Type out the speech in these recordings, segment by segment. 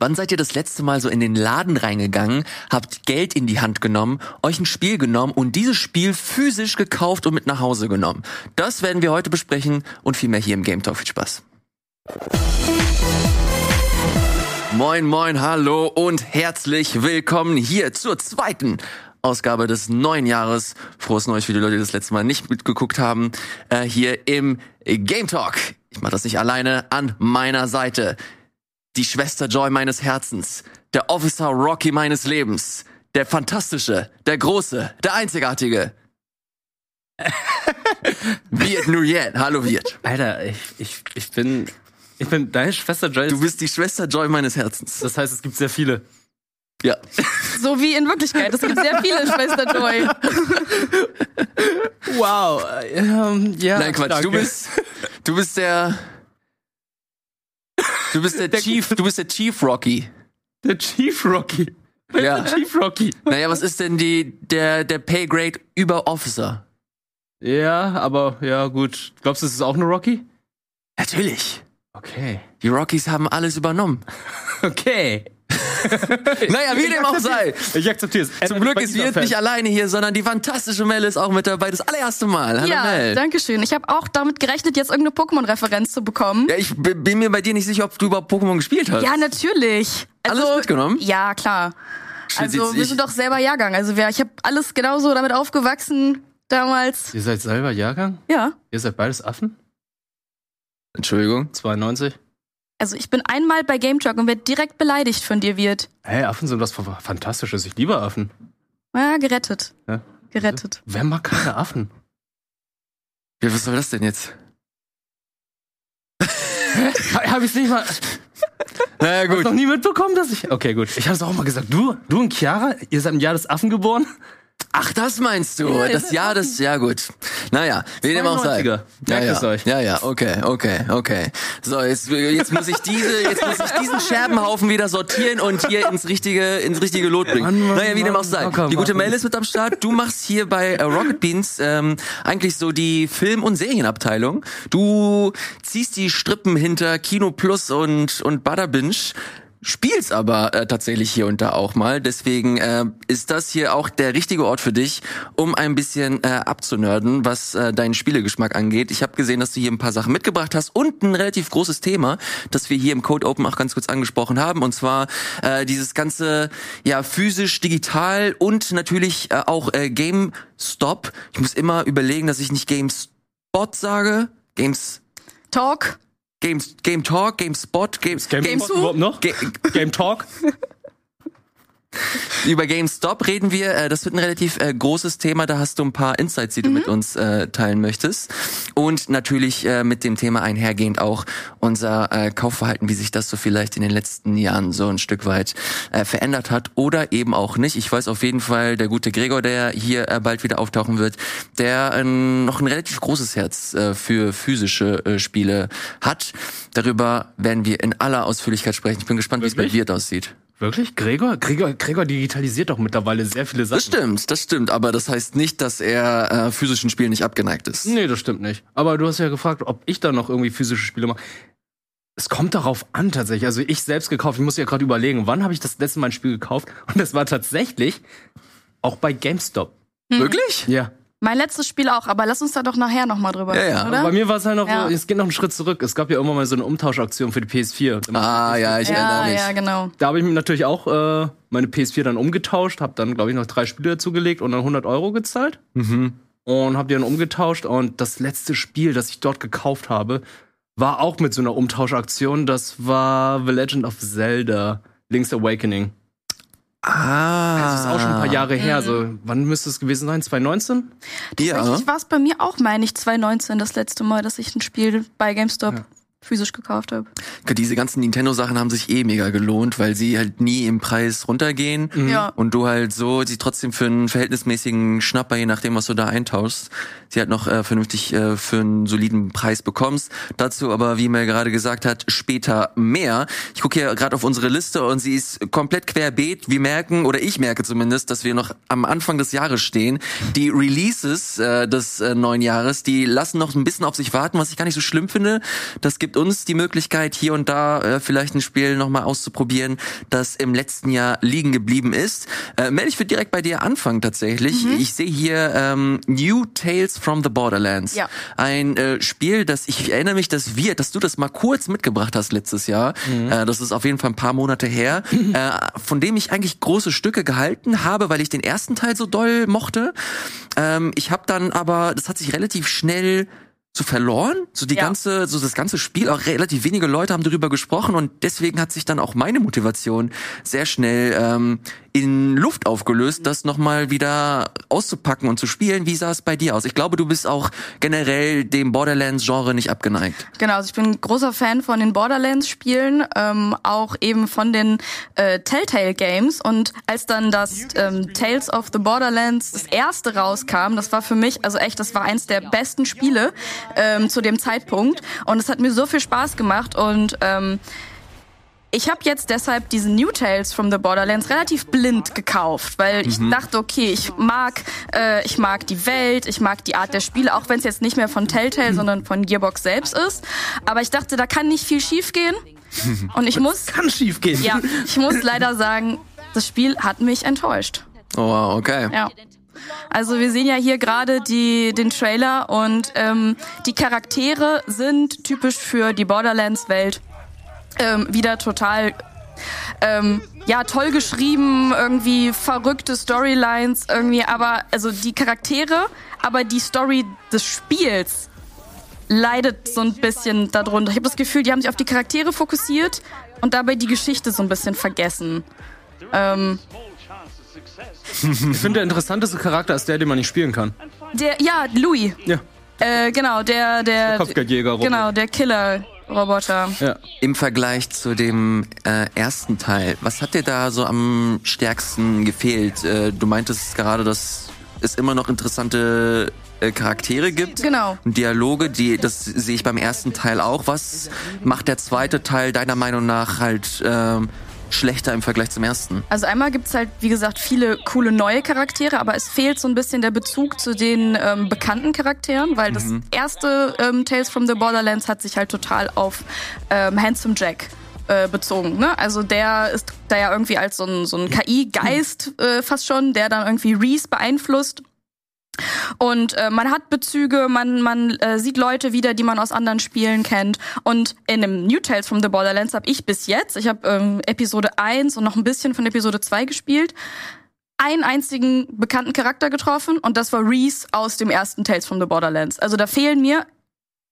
Wann seid ihr das letzte Mal so in den Laden reingegangen, habt Geld in die Hand genommen, euch ein Spiel genommen und dieses Spiel physisch gekauft und mit nach Hause genommen? Das werden wir heute besprechen und viel mehr hier im Game Talk. Viel Spaß. Moin, moin, hallo und herzlich willkommen hier zur zweiten Ausgabe des neuen Jahres. Frohes Neues für die Leute, die das letzte Mal nicht mitgeguckt haben. Äh, hier im Game Talk. Ich mache das nicht alleine. An meiner Seite die Schwester Joy meines Herzens, der Officer Rocky meines Lebens, der fantastische, der große, der einzigartige. Viet Nguyen. Hallo Viet. Alter, ich, ich, ich bin. Ich bin deine Schwester Joy. Du bist die Schwester Joy meines Herzens. Das heißt, es gibt sehr viele. Ja. So wie in Wirklichkeit. Es gibt sehr viele Schwester Joy. Wow. Ähm, ja. Nein, Quatsch. Du danke. bist, du bist der, du bist der Chief, du bist der Chief Rocky. der Chief Rocky. Wer Ja. der Chief Rocky? Naja, was ist denn die, der, der Pay Grade über Officer? Ja, aber ja, gut. Glaubst du, es ist auch eine Rocky? Natürlich. Okay. Die Rockies haben alles übernommen. Okay. Naja, wie dem auch sei. Ich akzeptiere es. Zum Glück ist Wirt nicht alleine hier, sondern die fantastische Mel ist auch mit dabei. Das allererste Mal. Hallo ja, Mel. danke schön. Ich habe auch damit gerechnet, jetzt irgendeine Pokémon-Referenz zu bekommen. Ja, ich bin mir bei dir nicht sicher, ob du überhaupt Pokémon gespielt hast. Ja, natürlich. Also, Alles mitgenommen? Ja, klar. Also wir sind doch selber Jahrgang. Also wir, ich habe alles genauso damit aufgewachsen damals. Ihr seid selber Jahrgang? Ja. Ihr seid beides Affen? Entschuldigung. 92? Also ich bin einmal bei Game Talk und werde direkt beleidigt von dir, wird. Hey, Affen sind was Fantastisches. Ich liebe Affen. Ja, gerettet. Ja. Gerettet. Wer mag keine Affen? Ja, was soll das denn jetzt? Habe ich nicht mal. Naja, Hast gut. noch nie mitbekommen, dass ich. Okay, gut. Ich habe es auch mal gesagt. Du, du und Chiara, ihr seid im Jahr des Affen geboren? Ach, das meinst du? Ja, das Jahr des, ja gut. Naja, wie dem auch sei. 92er. Ja, ja. euch. ja, ja, okay, okay, okay. So, jetzt, jetzt muss ich diese, jetzt muss ich diesen Scherbenhaufen wieder sortieren und hier ins richtige, ins richtige Lot bringen. Mann, Mann, naja, wie dem auch sei. Locker Die gute. Mel ist mit am Start. Du machst hier bei äh, Rocket Beans ähm, eigentlich so die Film- und Serienabteilung. Du ziehst die Strippen hinter Kino Plus und, und Butterbinge. Spielst aber äh, tatsächlich hier und da auch mal. Deswegen äh, ist das hier auch der richtige Ort für dich, um ein bisschen äh, abzunörden, was äh, deinen Spielegeschmack angeht. Ich habe gesehen, dass du hier ein paar Sachen mitgebracht hast und ein relativ großes Thema, das wir hier im Code Open auch ganz kurz angesprochen haben. Und zwar äh, dieses ganze ja physisch, digital und natürlich äh, auch äh, GameStop. Ich muss immer überlegen, dass ich nicht GameSpot sage. Games Talk. Games, Game Talk, GameSpot, Games, Game Games Talk überhaupt noch? Ga Game Talk? Über GameStop reden wir. Äh, Das wird ein relativ äh, großes Thema. Da hast du ein paar Insights, die du mit uns äh, teilen möchtest. Und natürlich äh, mit dem Thema einhergehend auch unser äh, Kaufverhalten, wie sich das so vielleicht in den letzten Jahren so ein Stück weit äh, verändert hat oder eben auch nicht. Ich weiß auf jeden Fall, der gute Gregor, der hier äh, bald wieder auftauchen wird, der äh, noch ein relativ großes Herz äh, für physische äh, Spiele hat. Darüber werden wir in aller Ausführlichkeit sprechen. Ich bin gespannt, wie es bei? Wirt aussieht. Wirklich? Gregor? Gregor? Gregor digitalisiert doch mittlerweile sehr viele Sachen. Das stimmt, das stimmt, aber das heißt nicht, dass er äh, physischen Spielen nicht abgeneigt ist. Nee, das stimmt nicht. Aber du hast ja gefragt, ob ich da noch irgendwie physische Spiele mache. Es kommt darauf an tatsächlich. Also ich selbst gekauft, ich muss ja gerade überlegen, wann habe ich das letzte Mal ein Spiel gekauft? Und das war tatsächlich auch bei GameStop. Wirklich? Ja. Mein letztes Spiel auch, aber lass uns da doch nachher nochmal drüber Ja, reden, ja. oder? Bei mir war es halt noch Ja. es geht noch einen Schritt zurück. Es gab ja irgendwann mal so eine Umtauschaktion für die PS4. Ah, ja, ich ja, erinnere mich. ja, genau. Da habe ich mir natürlich auch äh, meine PS4 dann umgetauscht, habe dann, glaube ich, noch drei Spiele dazugelegt und dann 100 Euro gezahlt. Mhm. Und habe die dann umgetauscht. Und das letzte Spiel, das ich dort gekauft habe, war auch mit so einer Umtauschaktion. Das war The Legend of Zelda Link's Awakening. Ah. Das ist auch schon ein paar Jahre her. So, wann müsste es gewesen sein? 2019? Ja. Tatsächlich war es bei mir auch, meine ich, 2019 das letzte Mal, dass ich ein Spiel bei GameStop physisch gekauft habe. Diese ganzen Nintendo-Sachen haben sich eh mega gelohnt, weil sie halt nie im Preis runtergehen. Ja. Und du halt so sie trotzdem für einen verhältnismäßigen Schnapper, je nachdem, was du da eintauschst, sie halt noch äh, vernünftig äh, für einen soliden Preis bekommst. Dazu aber, wie Mel gerade gesagt hat, später mehr. Ich gucke hier gerade auf unsere Liste und sie ist komplett querbeet. Wir merken, oder ich merke zumindest, dass wir noch am Anfang des Jahres stehen. Die Releases äh, des äh, neuen Jahres, die lassen noch ein bisschen auf sich warten, was ich gar nicht so schlimm finde. Das gibt gibt uns die Möglichkeit, hier und da äh, vielleicht ein Spiel nochmal auszuprobieren, das im letzten Jahr liegen geblieben ist. Äh, Mel, ich würde direkt bei dir anfangen tatsächlich. Mhm. Ich sehe hier ähm, New Tales from the Borderlands. Ja. Ein äh, Spiel, das ich erinnere mich, dass wir, dass du das mal kurz mitgebracht hast letztes Jahr. Äh, das ist auf jeden Fall ein paar Monate her, äh, von dem ich eigentlich große Stücke gehalten habe, weil ich den ersten Teil so doll mochte. Ähm, ich habe dann aber, das hat sich relativ schnell so verloren, so die Ja. ganze, so das ganze Spiel, auch relativ wenige Leute haben darüber gesprochen und deswegen hat sich dann auch meine Motivation sehr schnell ähm, in Luft aufgelöst, das nochmal wieder auszupacken und zu spielen. Wie sah es bei dir aus? Ich glaube, du bist auch generell dem Borderlands-Genre nicht abgeneigt. Genau, also ich bin ein großer Fan von den Borderlands-Spielen, ähm, auch eben von den äh, Telltale-Games. Und als dann das ähm, Tales of the Borderlands das erste rauskam, das war für mich, also echt, das war eins der besten Spiele ähm, zu dem Zeitpunkt. Und es hat mir so viel Spaß gemacht und ähm, ich habe jetzt deshalb diese New Tales from the Borderlands relativ blind gekauft, weil ich dachte, okay, ich mag, äh, ich mag die Welt, ich mag die Art der Spiele, auch wenn es jetzt nicht mehr von Telltale, sondern von Gearbox selbst ist. Aber ich dachte, da kann nicht viel schiefgehen. Und ich muss, Kann schief gehen. ja, ich muss leider sagen, das Spiel hat mich enttäuscht. Oh, wow, okay. Ja. Also wir sehen ja hier gerade den Trailer und ähm, die Charaktere sind typisch für die Borderlands-Welt ähm, wieder total ähm, ja toll geschrieben, irgendwie verrückte Storylines irgendwie, aber also die Charaktere, aber die Story des Spiels leidet so ein bisschen darunter. Ich habe das Gefühl, die haben sich auf die Charaktere fokussiert und dabei die Geschichte so ein bisschen vergessen. Ähm, Ich finde, der interessanteste Charakter ist der, den man nicht spielen kann. der, ja, Louis. Ja. Äh, genau, der, der, Kopfgeldjäger. Genau, der Killer-Roboter. Ja. Im Vergleich zu dem äh, ersten Teil, was hat dir da so am stärksten gefehlt? Äh, du meintest gerade, dass es immer noch interessante äh, Charaktere gibt. Genau. Und Dialoge, die, das sehe ich beim ersten Teil auch. Was macht der zweite Teil deiner Meinung nach halt ähm, schlechter im Vergleich zum ersten? Also einmal gibt's halt, wie gesagt, viele coole neue Charaktere, aber es fehlt so ein bisschen der Bezug zu den ähm, bekannten Charakteren, weil das erste ähm, Tales from the Borderlands hat sich halt total auf ähm, Handsome Jack äh, bezogen. Ne? Also der ist da ja irgendwie als so ein, so ein KI-Geist äh, fast schon, der dann irgendwie Reese beeinflusst. Und äh, man hat Bezüge, man, man äh, sieht Leute wieder, die man aus anderen Spielen kennt. Und in dem New Tales from the Borderlands habe ich bis jetzt, ich habe ähm, Episode 1 und noch ein bisschen von Episode 2 gespielt, einen einzigen bekannten Charakter getroffen und das war Reese aus dem ersten Tales from the Borderlands. Also da fehlen mir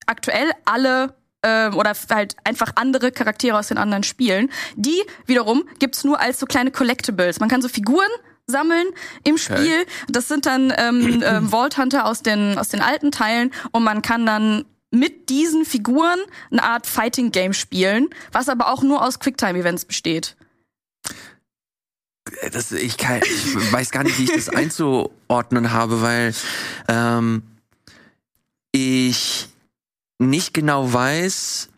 aktuell alle äh, oder halt einfach andere Charaktere aus den anderen Spielen. Die wiederum gibt's nur als so kleine Collectibles. Man kann so Figuren sammeln im Spiel. Das sind dann ähm, ähm, Vault Hunter aus den aus den alten Teilen und man kann dann mit diesen Figuren eine Art Fighting Game spielen, was aber auch nur aus Quicktime Events besteht. Das, ich, kann, ich weiß gar nicht, wie ich das einzuordnen habe, weil ähm, ich nicht genau weiß,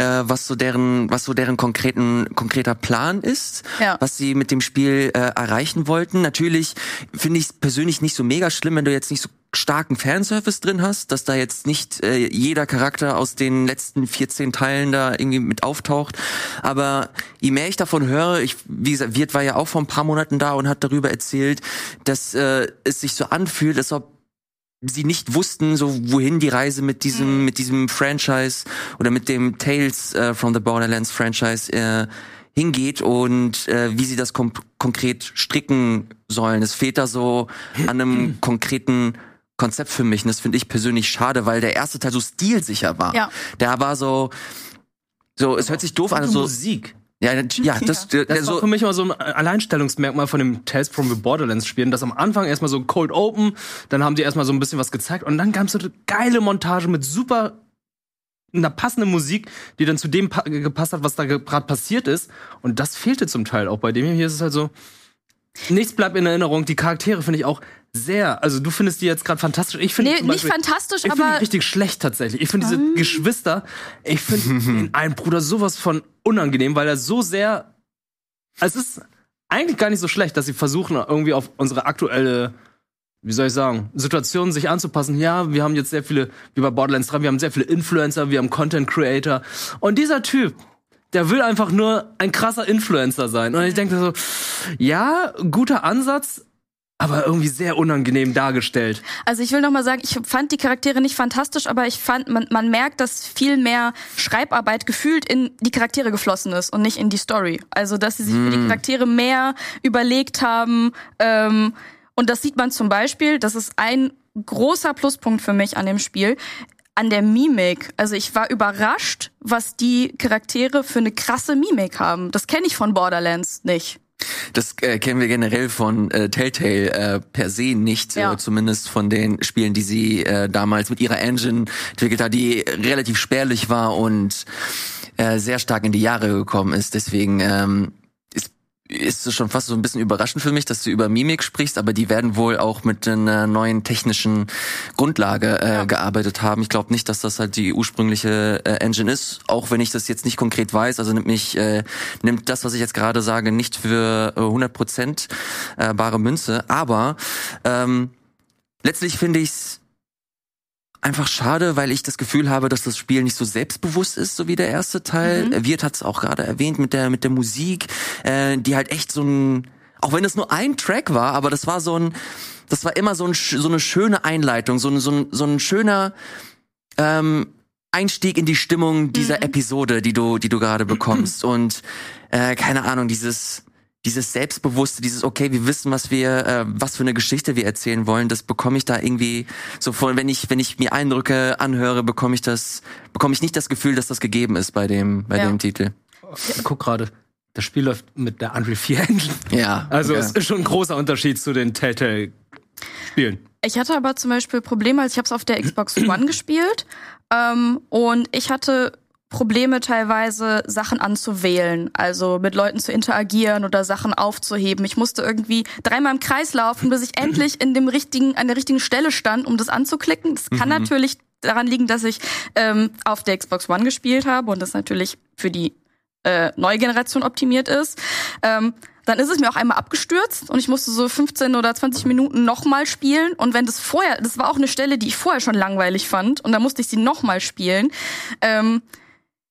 äh, was so deren, was so deren konkreten, konkreter Plan ist, Ja. was sie mit dem Spiel äh, erreichen wollten. Natürlich finde ich es persönlich nicht so mega schlimm, wenn du jetzt nicht so starken Fanservice drin hast, dass da jetzt nicht äh, jeder Charakter aus den letzten 14 Teilen da irgendwie mit auftaucht. Aber je mehr ich davon höre, ich, wie gesagt, Wirt war ja auch vor ein paar Monaten da und hat darüber erzählt, dass äh, es sich so anfühlt, als ob sie nicht wussten, so wohin die Reise mit diesem mit diesem Franchise oder mit dem Tales äh, from the Borderlands Franchise äh, hingeht und äh, wie sie das konkret stricken sollen. Es fehlt da so an einem konkreten Konzept für mich und das finde ich persönlich schade, weil der erste Teil so stilsicher war. Ja. Der war so so es hört sich doof an, so Musik. Ja, ja, das, der, Das war so für mich immer so ein Alleinstellungsmerkmal von dem Tales from the Borderlands Spielen, dass am Anfang erstmal so Cold Open, dann haben die erstmal so ein bisschen was gezeigt und dann gab es so eine geile Montage mit super einer passenden Musik, die dann zu dem pa gepasst hat, was da gerade passiert ist. Und das fehlte zum Teil auch bei dem hier. Hier ist es halt so, nichts bleibt in Erinnerung. Die Charaktere finde ich auch sehr, also du findest die jetzt gerade fantastisch. Ich finde Nee, nicht Beispiel- fantastisch, ich finde aber- die richtig schlecht tatsächlich. Ich finde diese Geschwister, ich finde den einen Bruder sowas von unangenehm, weil er so sehr. Es ist eigentlich gar nicht so schlecht, dass sie versuchen, irgendwie auf unsere aktuelle wie soll ich sagen, Situationen sich anzupassen. Ja, wir haben jetzt sehr viele, wie bei Borderlands 3, wir haben sehr viele Influencer, wir haben Content Creator. Und dieser Typ, der will einfach nur ein krasser Influencer sein. Und ich denke so, ja, guter Ansatz, aber irgendwie sehr unangenehm dargestellt. Also ich will noch mal sagen, ich fand die Charaktere nicht fantastisch, aber ich fand, man, man merkt, dass viel mehr Schreibarbeit gefühlt in die Charaktere geflossen ist und nicht in die Story. Also dass sie sich für die Charaktere mehr überlegt haben. Ähm, und das sieht man zum Beispiel, das ist ein großer Pluspunkt für mich an dem Spiel, an der Mimik. Also ich war überrascht, was die Charaktere für eine krasse Mimik haben. Das kenne ich von Borderlands nicht. Das äh, kennen wir generell von äh, Telltale äh, per se nicht, Ja. äh, zumindest von den Spielen, die sie äh, damals mit ihrer Engine entwickelt hat, die relativ spärlich war und äh, sehr stark in die Jahre gekommen ist. Deswegen ähm, ist es schon fast so ein bisschen überraschend für mich, dass du über Mimik sprichst, aber die werden wohl auch mit einer neuen technischen Grundlage äh, gearbeitet haben. Ich glaube nicht, dass das halt die ursprüngliche äh, Engine ist, auch wenn ich das jetzt nicht konkret weiß. Also nimmt mich äh, nimmt das, was ich jetzt gerade sage, nicht für äh, 100 Prozent äh, bare Münze. Aber ähm, letztlich finde ich's einfach schade, weil ich das Gefühl habe, dass das Spiel nicht so selbstbewusst ist, so wie der erste Teil. Mhm. Äh, Wirt hat es auch gerade erwähnt mit der mit der Musik, äh, die halt echt so ein, auch wenn es nur ein Track war, aber das war so ein, das war immer so, ein, so eine schöne Einleitung, so ein, so ein, so ein schöner ähm, Einstieg in die Stimmung dieser Episode, die du, die du gerade bekommst. Und äh, keine Ahnung, dieses dieses Selbstbewusste, dieses okay, wir wissen, was wir, äh, was für eine Geschichte wir erzählen wollen, das bekomme ich da irgendwie so von, wenn ich, wenn ich mir Eindrücke anhöre, bekomme ich das, bekomme ich nicht das Gefühl, dass das gegeben ist bei dem, bei Ja. dem Titel. Ich guck gerade, das Spiel läuft mit der Unreal 4 Engine. Ja. Also okay. es ist schon ein großer Unterschied zu den Telltale-Spielen. Ich hatte aber zum Beispiel Probleme, also ich habe es auf der Xbox One gespielt ähm, und ich hatte Probleme teilweise Sachen anzuwählen, also mit Leuten zu interagieren oder Sachen aufzuheben. Ich musste irgendwie dreimal im Kreis laufen, bis ich endlich in dem richtigen, an der richtigen Stelle stand, um das anzuklicken. Das kann natürlich daran liegen, dass ich ähm, auf der Xbox One gespielt habe und das natürlich für die äh, neue Generation optimiert ist. Ähm, dann ist es mir auch einmal abgestürzt und ich musste so 15 oder 20 Minuten nochmal spielen. Und wenn das vorher, das war auch eine Stelle, die ich vorher schon langweilig fand und dann musste ich sie nochmal spielen. Ähm,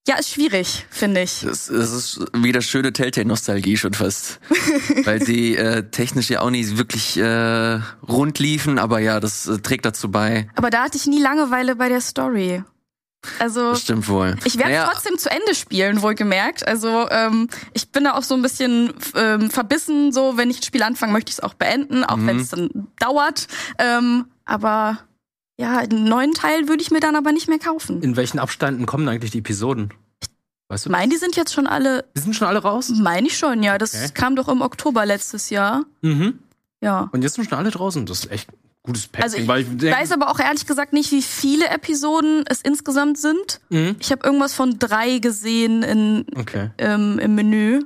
ja, ist schwierig, finde ich. Das, das ist wieder schöne Telltale-Nostalgie schon fast. Weil sie äh, technisch ja auch nicht wirklich äh, rund liefen, aber ja, das äh, trägt dazu bei. Aber da hatte ich nie Langeweile bei der Story. Also Das stimmt wohl. Ich werde Naja, trotzdem zu Ende spielen, wohlgemerkt. Also ähm, ich bin da auch so ein bisschen ähm, verbissen, so wenn ich ein Spiel anfange, möchte ich es auch beenden, auch wenn es dann dauert. Ähm, aber ja, den neuen Teil würde ich mir dann aber nicht mehr kaufen. In welchen Abständen kommen eigentlich die Episoden? Weißt du? Meinen die sind jetzt schon alle, Die sind schon alle raus? meine ich schon, ja. Das Okay. kam doch im Oktober letztes Jahr. Mhm. Ja. Und jetzt sind schon alle draußen. Das ist echt gutes Pacing. Also ich weil ich denk, weiß aber auch ehrlich gesagt nicht, wie viele Episoden es insgesamt sind. Mhm. Ich habe irgendwas von drei gesehen in, Okay. ähm, im Menü.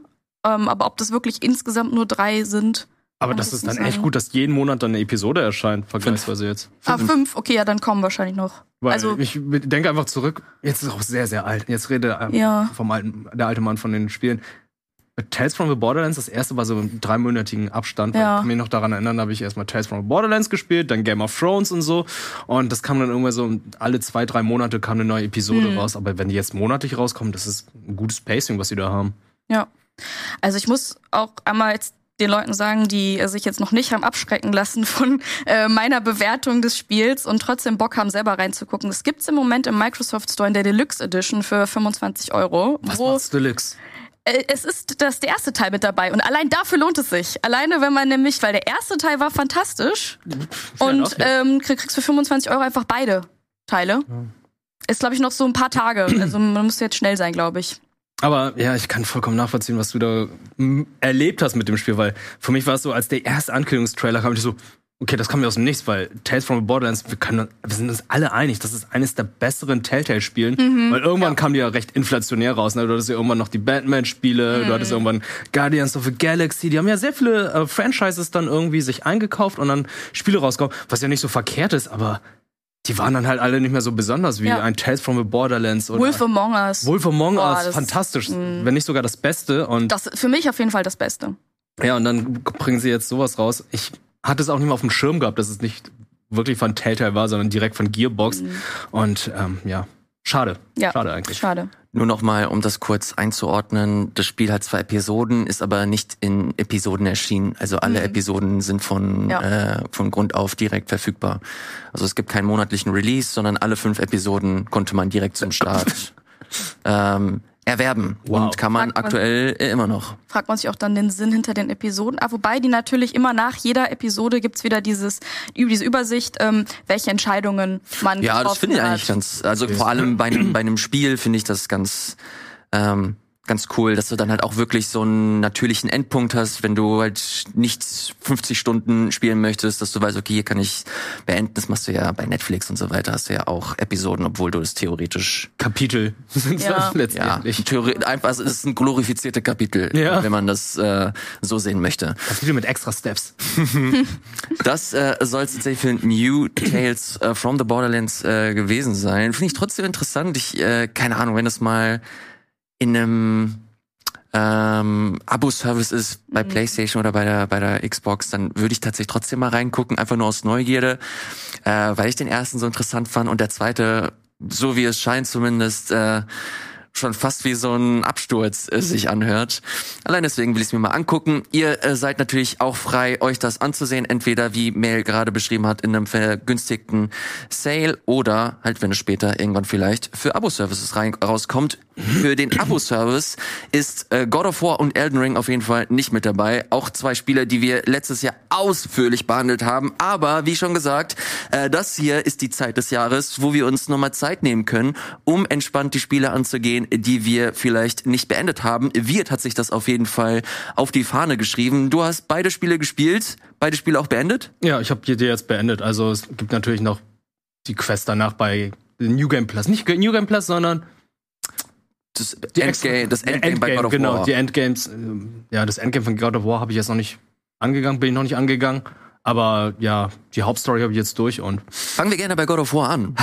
Ähm, aber ob das wirklich insgesamt nur drei sind. Aber das ich ist dann echt gut, dass jeden Monat dann eine Episode erscheint, vergleichsweise jetzt. Ah, fünf, okay, ja, dann kommen wahrscheinlich noch. Weil also, ich denke einfach zurück, jetzt ist es auch sehr, sehr alt. Jetzt redet ähm, Ja. vom alten, der alte Mann von den Spielen. Tales from the Borderlands, das erste war so im dreimonatigen Abstand. weil Ja. Ich kann mich noch daran erinnern, da habe ich erstmal Tales from the Borderlands gespielt, dann Game of Thrones und so. Und das kam dann irgendwann so, alle zwei, drei Monate kam eine neue Episode Hm. raus. Aber wenn die jetzt monatlich rauskommen, das ist ein gutes Pacing, was sie da haben. ja. Also ich muss auch einmal jetzt den Leuten sagen, die äh, sich jetzt noch nicht haben abschrecken lassen von äh, meiner Bewertung des Spiels und trotzdem Bock haben, selber reinzugucken. Es gibt's im Moment im Microsoft Store in der Deluxe Edition für 25 Euro. Was wo Deluxe? Äh, Es ist das der erste Teil mit dabei und allein dafür lohnt es sich. Alleine wenn man nämlich, weil der erste Teil war fantastisch und enough, ja. ähm, krieg- kriegst für 25 Euro einfach beide Teile. Ist glaube ich noch so ein paar Tage, also man muss jetzt schnell sein, glaube ich. Aber ja, ich kann vollkommen nachvollziehen, was du da erlebt hast mit dem Spiel, weil für mich war es so, als der erste Ankündigungstrailer kam, ich so, okay, das kam mir aus dem Nichts, weil Tales from the Borderlands, wir, können, wir sind uns alle einig, das ist eines der besseren Telltale-Spielen, weil irgendwann kam die ja recht inflationär raus. Ne? Du hattest ja irgendwann noch die Batman-Spiele, du hattest irgendwann Guardians of the Galaxy, die haben ja sehr viele äh, Franchises dann irgendwie sich eingekauft und dann Spiele rausgekommen, was ja nicht so verkehrt ist, aber die waren dann halt alle nicht mehr so besonders wie Ja. ein Tales from the Borderlands oder Wolf Among Us. Wolf Among Boah, Us, fantastisch, wenn nicht sogar das Beste. Und Das für mich auf jeden Fall das Beste. ja, und dann bringen sie jetzt sowas raus. Ich hatte es auch nicht mehr auf dem Schirm gehabt, dass es nicht wirklich von Telltale war, sondern direkt von Gearbox. Mhm. Und ähm, ja, schade. Ja, Schade eigentlich. Schade. Nur noch mal, um das kurz einzuordnen. Das Spiel hat zwei Episoden, ist aber nicht in Episoden erschienen. Also alle Episoden sind von, Ja. äh, von Grund auf direkt verfügbar. Also es gibt keinen monatlichen Release, sondern alle fünf Episoden konnte man direkt zum Start ähm, erwerben. Wow. Und kann man Fragt man- aktuell äh, immer noch. Fragt man sich auch dann den Sinn hinter den Episoden. Ah, wobei die natürlich immer nach jeder Episode gibt's wieder dieses, über diese Übersicht, ähm, welche Entscheidungen man Ja, das finde ich hat. eigentlich ganz, also vor allem bei einem, bei einem Spiel finde ich das ganz, ähm, ganz cool, dass du dann halt auch wirklich so einen natürlichen Endpunkt hast, wenn du halt nicht 50 Stunden spielen möchtest, dass du weißt, okay, hier kann ich beenden. Das machst du ja bei Netflix und so weiter, hast du ja auch Episoden, obwohl du das theoretisch, Kapitel sind Ja. das ja, letztendlich. theore einfach, es ist ein glorifizierte Kapitel, Ja. wenn man das äh, so sehen möchte. Kapitel mit extra Steps. Das äh, soll es tatsächlich für New Tales äh, from the Borderlands äh, gewesen sein. Finde ich trotzdem interessant. Ich, äh, keine Ahnung, wenn das mal in einem ähm, Abo-Service ist bei PlayStation oder bei der bei der Xbox, dann würde ich tatsächlich trotzdem mal reingucken, einfach nur aus Neugierde, äh, weil ich den ersten so interessant fand und der zweite, so wie es scheint zumindest, äh, schon fast wie so ein Absturz äh, sich anhört. Allein deswegen will ich es mir mal angucken. Ihr äh, seid natürlich auch frei, euch das anzusehen, entweder wie Mail gerade beschrieben hat, in einem vergünstigten Sale oder halt, wenn es später irgendwann vielleicht für Abo-Services rauskommt. Für den Abo-Service ist äh, God of War und Elden Ring auf jeden Fall nicht mit dabei. Auch zwei Spiele, die wir letztes Jahr ausführlich behandelt haben. Aber wie schon gesagt, äh, das hier ist die Zeit des Jahres, wo wir uns nochmal Zeit nehmen können, um entspannt die Spiele anzugehen, die wir vielleicht nicht beendet haben. Wirt hat sich das auf jeden Fall auf die Fahne geschrieben. Du hast beide Spiele gespielt, beide Spiele auch beendet? Ja, ich habe die jetzt beendet. Also es gibt natürlich noch die Quest danach bei New Game Plus. Nicht New Game Plus, sondern Das die Endgame, das der Endgame, bei God of genau, War. die Endgames. ähm, Ja, das Endgame von God of War habe ich jetzt noch nicht angegangen, bin ich noch nicht angegangen. Aber ja, die Hauptstory habe ich jetzt durch und Fangen wir gerne bei God of War an.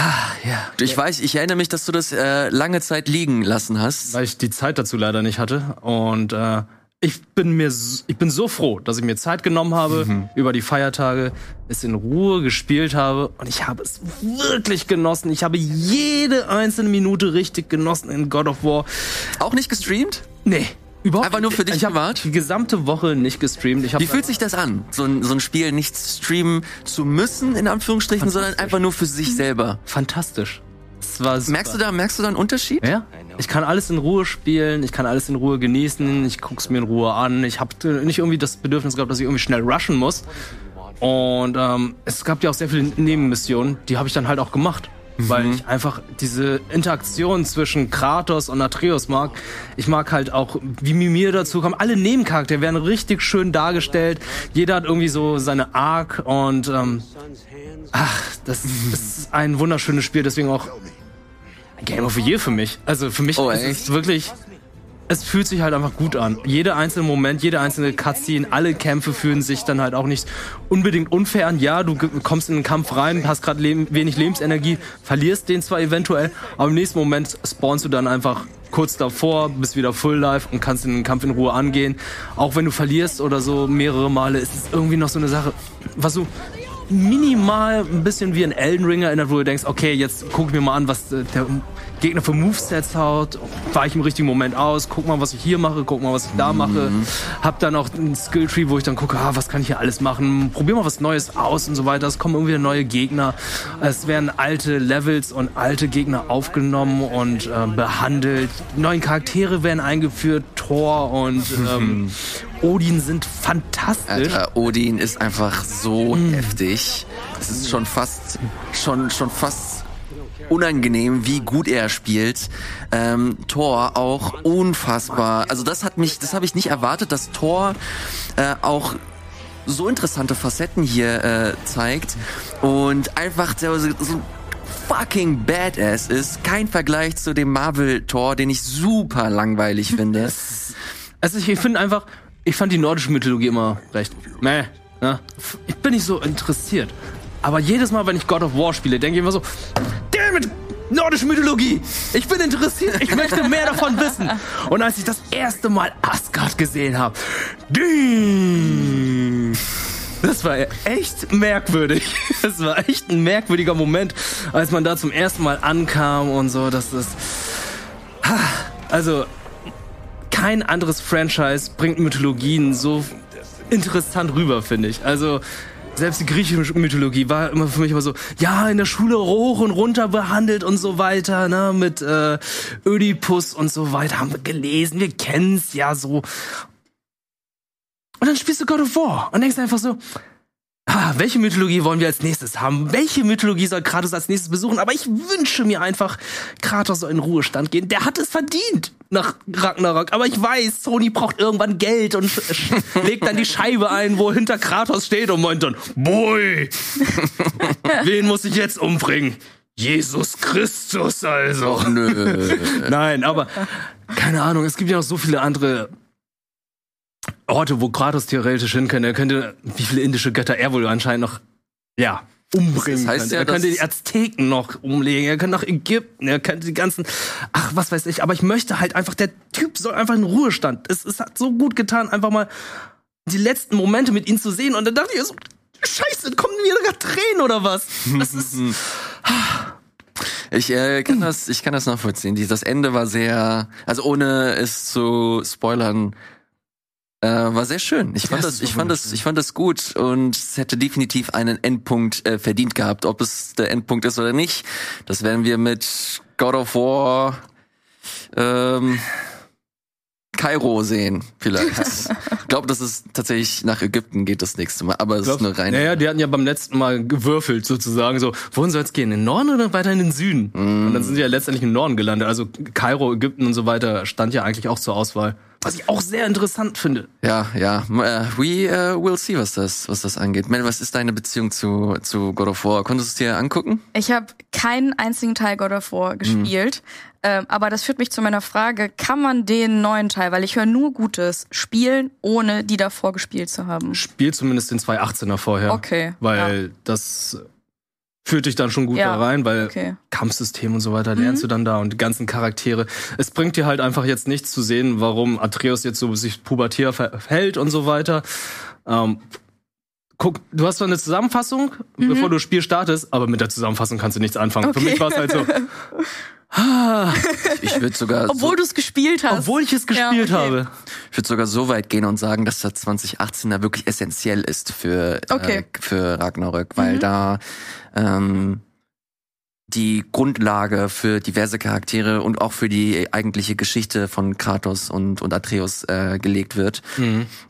ja, Ich weiß, ich erinnere mich, dass du das äh, lange Zeit liegen lassen hast. weil ich die Zeit dazu leider nicht hatte. Und äh, ich bin mir, ich bin so froh, dass ich mir Zeit genommen habe Mhm. über die Feiertage, es in Ruhe gespielt habe und ich habe es wirklich genossen. Ich habe jede einzelne Minute richtig genossen in God of War. Auch nicht gestreamt? Nee. Überhaupt Einfach nur für dich Ich habe privat? die gesamte Woche nicht gestreamt. Wie fühlt sich das an, so ein, so ein Spiel nicht streamen zu müssen, in Anführungsstrichen, sondern einfach nur für sich selber? fantastisch. Es war super. Merkst du da, merkst du da einen Unterschied? Ja, ich kann alles in Ruhe spielen, ich kann alles in Ruhe genießen, ich guck's mir in Ruhe an. Ich habe nicht irgendwie das Bedürfnis gehabt, dass ich irgendwie schnell rushen muss. Und ähm, es gab ja auch sehr viele Nebenmissionen, die habe ich dann halt auch gemacht. Weil ich einfach diese Interaktion zwischen Kratos und Atreus mag. Ich mag halt auch, wie Mimir dazu kommt. Alle Nebencharaktere werden richtig schön dargestellt. Jeder hat irgendwie so seine Arc und ähm, ach, das, das ist ein wunderschönes Spiel. Deswegen auch Game of the Year für mich. Also für mich Oh, ist es wirklich. Es fühlt sich halt einfach gut an. Jeder einzelne Moment, jede einzelne Cutscene, alle Kämpfe fühlen sich dann halt auch nicht unbedingt unfair an. Ja, du kommst in den Kampf rein, hast gerade leben, wenig Lebensenergie, verlierst den zwar eventuell, aber im nächsten Moment spawnst du dann einfach kurz davor, bist wieder full life und kannst den Kampf in Ruhe angehen. Auch wenn du verlierst oder so mehrere Male, ist es irgendwie noch so eine Sache, was so minimal ein bisschen wie ein Elden Ring erinnert, wo du denkst, okay, jetzt guck mir mal an, was äh, der Gegner für Movesets haut, war ich im richtigen Moment aus, guck mal, was ich hier mache, guck mal, was ich da mache. Hab dann auch einen Skilltree, wo ich dann gucke, ah, was kann ich hier alles machen, probier mal was Neues aus und so weiter. Es kommen irgendwie neue Gegner, es werden alte Levels und alte Gegner aufgenommen und äh, behandelt. Neue Charaktere werden eingeführt, Thor und ähm, Odin sind fantastisch. Alter, Odin ist einfach so heftig. Es ist schon fast, schon, schon fast unangenehm, wie gut er spielt. Ähm, Thor auch unfassbar. Also das hat mich, das habe ich nicht erwartet, dass Thor äh, auch so interessante Facetten hier äh, zeigt und einfach so, so fucking badass ist. Kein Vergleich zu dem Marvel-Tor, den ich super langweilig finde. Also ich, ich finde einfach, ich fand die nordische Mythologie immer recht. Meh, ne? Ich bin nicht so interessiert. Aber jedes Mal, wenn ich God of War spiele, denke ich immer so, nordische Mythologie! Ich bin interessiert, ich möchte mehr davon wissen. Und als ich das erste Mal Asgard gesehen habe, Das war echt merkwürdig. Das war echt ein merkwürdiger Moment, als man da zum ersten Mal ankam und so. Das ist. Also, kein anderes Franchise bringt Mythologien so interessant rüber, finde ich. Also, selbst die griechische Mythologie war immer für mich immer so, ja, in der Schule hoch und runter behandelt und so weiter, ne, mit äh, Ödipus und so weiter, haben wir gelesen, wir kennen's ja so. Und dann spielst du God of War und denkst einfach so, ah, welche Mythologie wollen wir als nächstes haben? Welche Mythologie soll Kratos als nächstes besuchen? Aber ich wünsche mir einfach, Kratos soll in Ruhestand gehen. Der hat es verdient nach Ragnarok. Aber ich weiß, Sony braucht irgendwann Geld und legt dann die Scheibe ein, wo hinter Kratos steht und meint dann, boy, wen muss ich jetzt umbringen? Jesus Christus also. Nö. Nein, aber keine Ahnung, es gibt ja noch so viele andere Orte, wo Kratos theoretisch hin könnte. Er könnte, wie viele indische Götter er wohl anscheinend noch, ja, umbringen Das heißt könnte. ja, er könnte die Azteken noch umlegen, er könnte nach Ägypten, er könnte die ganzen, ach, was weiß ich, aber ich möchte halt einfach, der Typ soll einfach in Ruhestand. Es, es hat so gut getan, einfach mal die letzten Momente mit ihm zu sehen und dann dachte ich so, Scheiße, kommen mir sogar Tränen oder was? Das ist, Ich äh, kann das, ich kann das nachvollziehen. Das Ende war sehr, also ohne es zu spoilern, äh, war sehr schön. Ich fand das, es ich fand das, ich fand das gut und es hätte definitiv einen Endpunkt äh, verdient gehabt. Ob es der Endpunkt ist oder nicht, das werden wir mit God of War ähm, Kairo sehen, vielleicht. ich glaube, dass es tatsächlich nach Ägypten geht das nächste Mal, aber es ist eine reine. Naja, die hatten ja beim letzten Mal gewürfelt sozusagen. So, wohin soll es gehen? In den Norden oder weiter in den Süden? Und dann sind sie ja letztendlich im Norden gelandet. Also Kairo, Ägypten und so weiter stand ja eigentlich auch zur Auswahl. Was ich auch sehr interessant finde. Ja, ja. Äh, we äh, will see, was das, was das angeht. Mel, was ist deine Beziehung zu, zu God of War? Konntest du es dir angucken? Ich habe keinen einzigen Teil God of War gespielt. Ähm, aber das führt mich zu meiner Frage, kann man den neuen Teil, weil ich höre nur Gutes, spielen, ohne die davor gespielt zu haben? Spiel zumindest den 218er vorher. Okay, Weil das führt dich dann schon gut Ja, da rein, weil Okay. Kampfsystem und so weiter lernst du dann da und die ganzen Charaktere. Es bringt dir halt einfach jetzt nichts zu sehen, warum Atreus jetzt so sich pubertär verhält und so weiter. Ähm, guck, du hast zwar eine Zusammenfassung, bevor du das Spiel startest, aber mit der Zusammenfassung kannst du nichts anfangen. Für Okay. mich war es halt so, Ich würde sogar, Obwohl so, du es gespielt hast. obwohl ich es Ja, gespielt okay. habe. ich würde sogar so weit gehen und sagen, dass der 2018er wirklich essentiell ist für, Okay. äh, für Ragnarök, weil da ähm, die Grundlage für diverse Charaktere und auch für die eigentliche Geschichte von Kratos und, und Atreus äh, gelegt wird.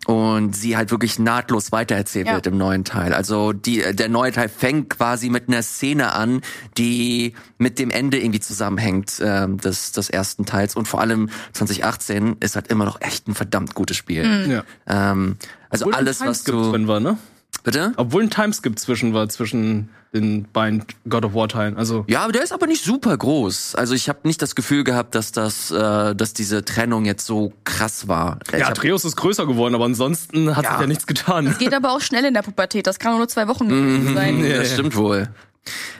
und sie halt wirklich nahtlos weitererzählt Ja. wird im neuen Teil. Also die, der neue Teil fängt quasi mit einer Szene an, die mit dem Ende irgendwie zusammenhängt ähm, des, des ersten Teils und vor allem 2018 ist halt immer noch echt ein verdammt gutes Spiel. Ja. Ähm, also Obwohl alles, was du drin war, ne? Bitte. Obwohl ein Timeskip zwischen war, zwischen den beiden God of War Teilen. Also, Ja, aber der ist aber nicht super groß. Also ich habe nicht das Gefühl gehabt, dass das, äh, dass diese Trennung jetzt so krass war. Ich ja, Atreus ist größer geworden, aber ansonsten hat Ja. sich ja nichts getan. Geht aber auch schnell in der Pubertät. Das kann auch nur zwei Wochen gewesen sein. Ja, das stimmt wohl.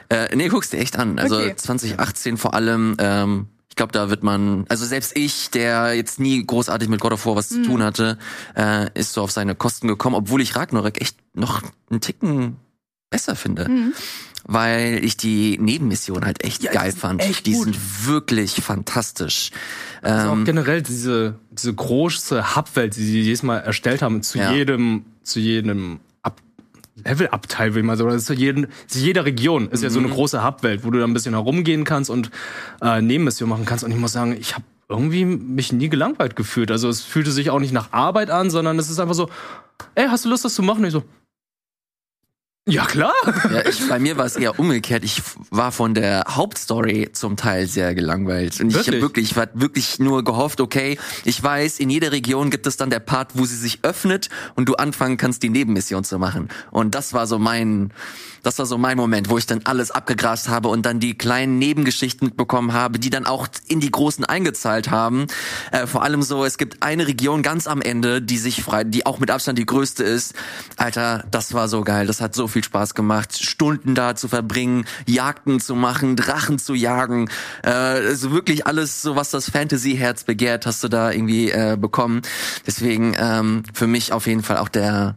Äh, nee, guck's dir echt an. Also Okay. 2018 vor allem, ähm, ich glaube, da wird man, also selbst ich, der jetzt nie großartig mit God of War was zu tun hatte, äh, ist so auf seine Kosten gekommen, obwohl ich Ragnarök echt noch einen Ticken besser finde. Weil ich die Nebenmission halt echt Ja, die geil sind fand. echt die gut. sind wirklich fantastisch. Also Ähm, auch generell diese, diese große Hubwelt, die sie jedes Mal erstellt haben, zu Ja. jedem, zu jedem Ab Levelabteil, will ich mal sagen, oder zu, jedem, zu jeder Region ist ja so eine Mhm. große Hubwelt, wo du da ein bisschen herumgehen kannst und äh, Nebenmissionen machen kannst. Und ich muss sagen, ich habe irgendwie mich nie gelangweilt gefühlt. Also es fühlte sich auch nicht nach Arbeit an, sondern es ist einfach so, ey, hast du Lust, das zu machen? Und ich so, ja klar. Ja, ich, bei mir war es eher umgekehrt. Ich war von der Hauptstory zum Teil sehr gelangweilt. Und ich Wirklich? wirklich, ich war wirklich nur gehofft, okay, ich weiß, in jeder Region gibt es dann der Part, wo sie sich öffnet und du anfangen kannst, die Nebenmission zu machen. Und das war so mein, das war so mein Moment, wo ich dann alles abgegrast habe und dann die kleinen Nebengeschichten mitbekommen habe, die dann auch in die großen eingezahlt haben. Äh, vor allem so, es gibt eine Region ganz am Ende, die sich frei, die auch mit Abstand die größte ist. Alter, das war so geil. Das hat so viel Spaß gemacht, Stunden da zu verbringen, Jagden zu machen, Drachen zu jagen. Äh, also wirklich alles, so was das Fantasy-Herz begehrt, hast du da irgendwie äh, bekommen. Deswegen ähm, für mich auf jeden Fall auch der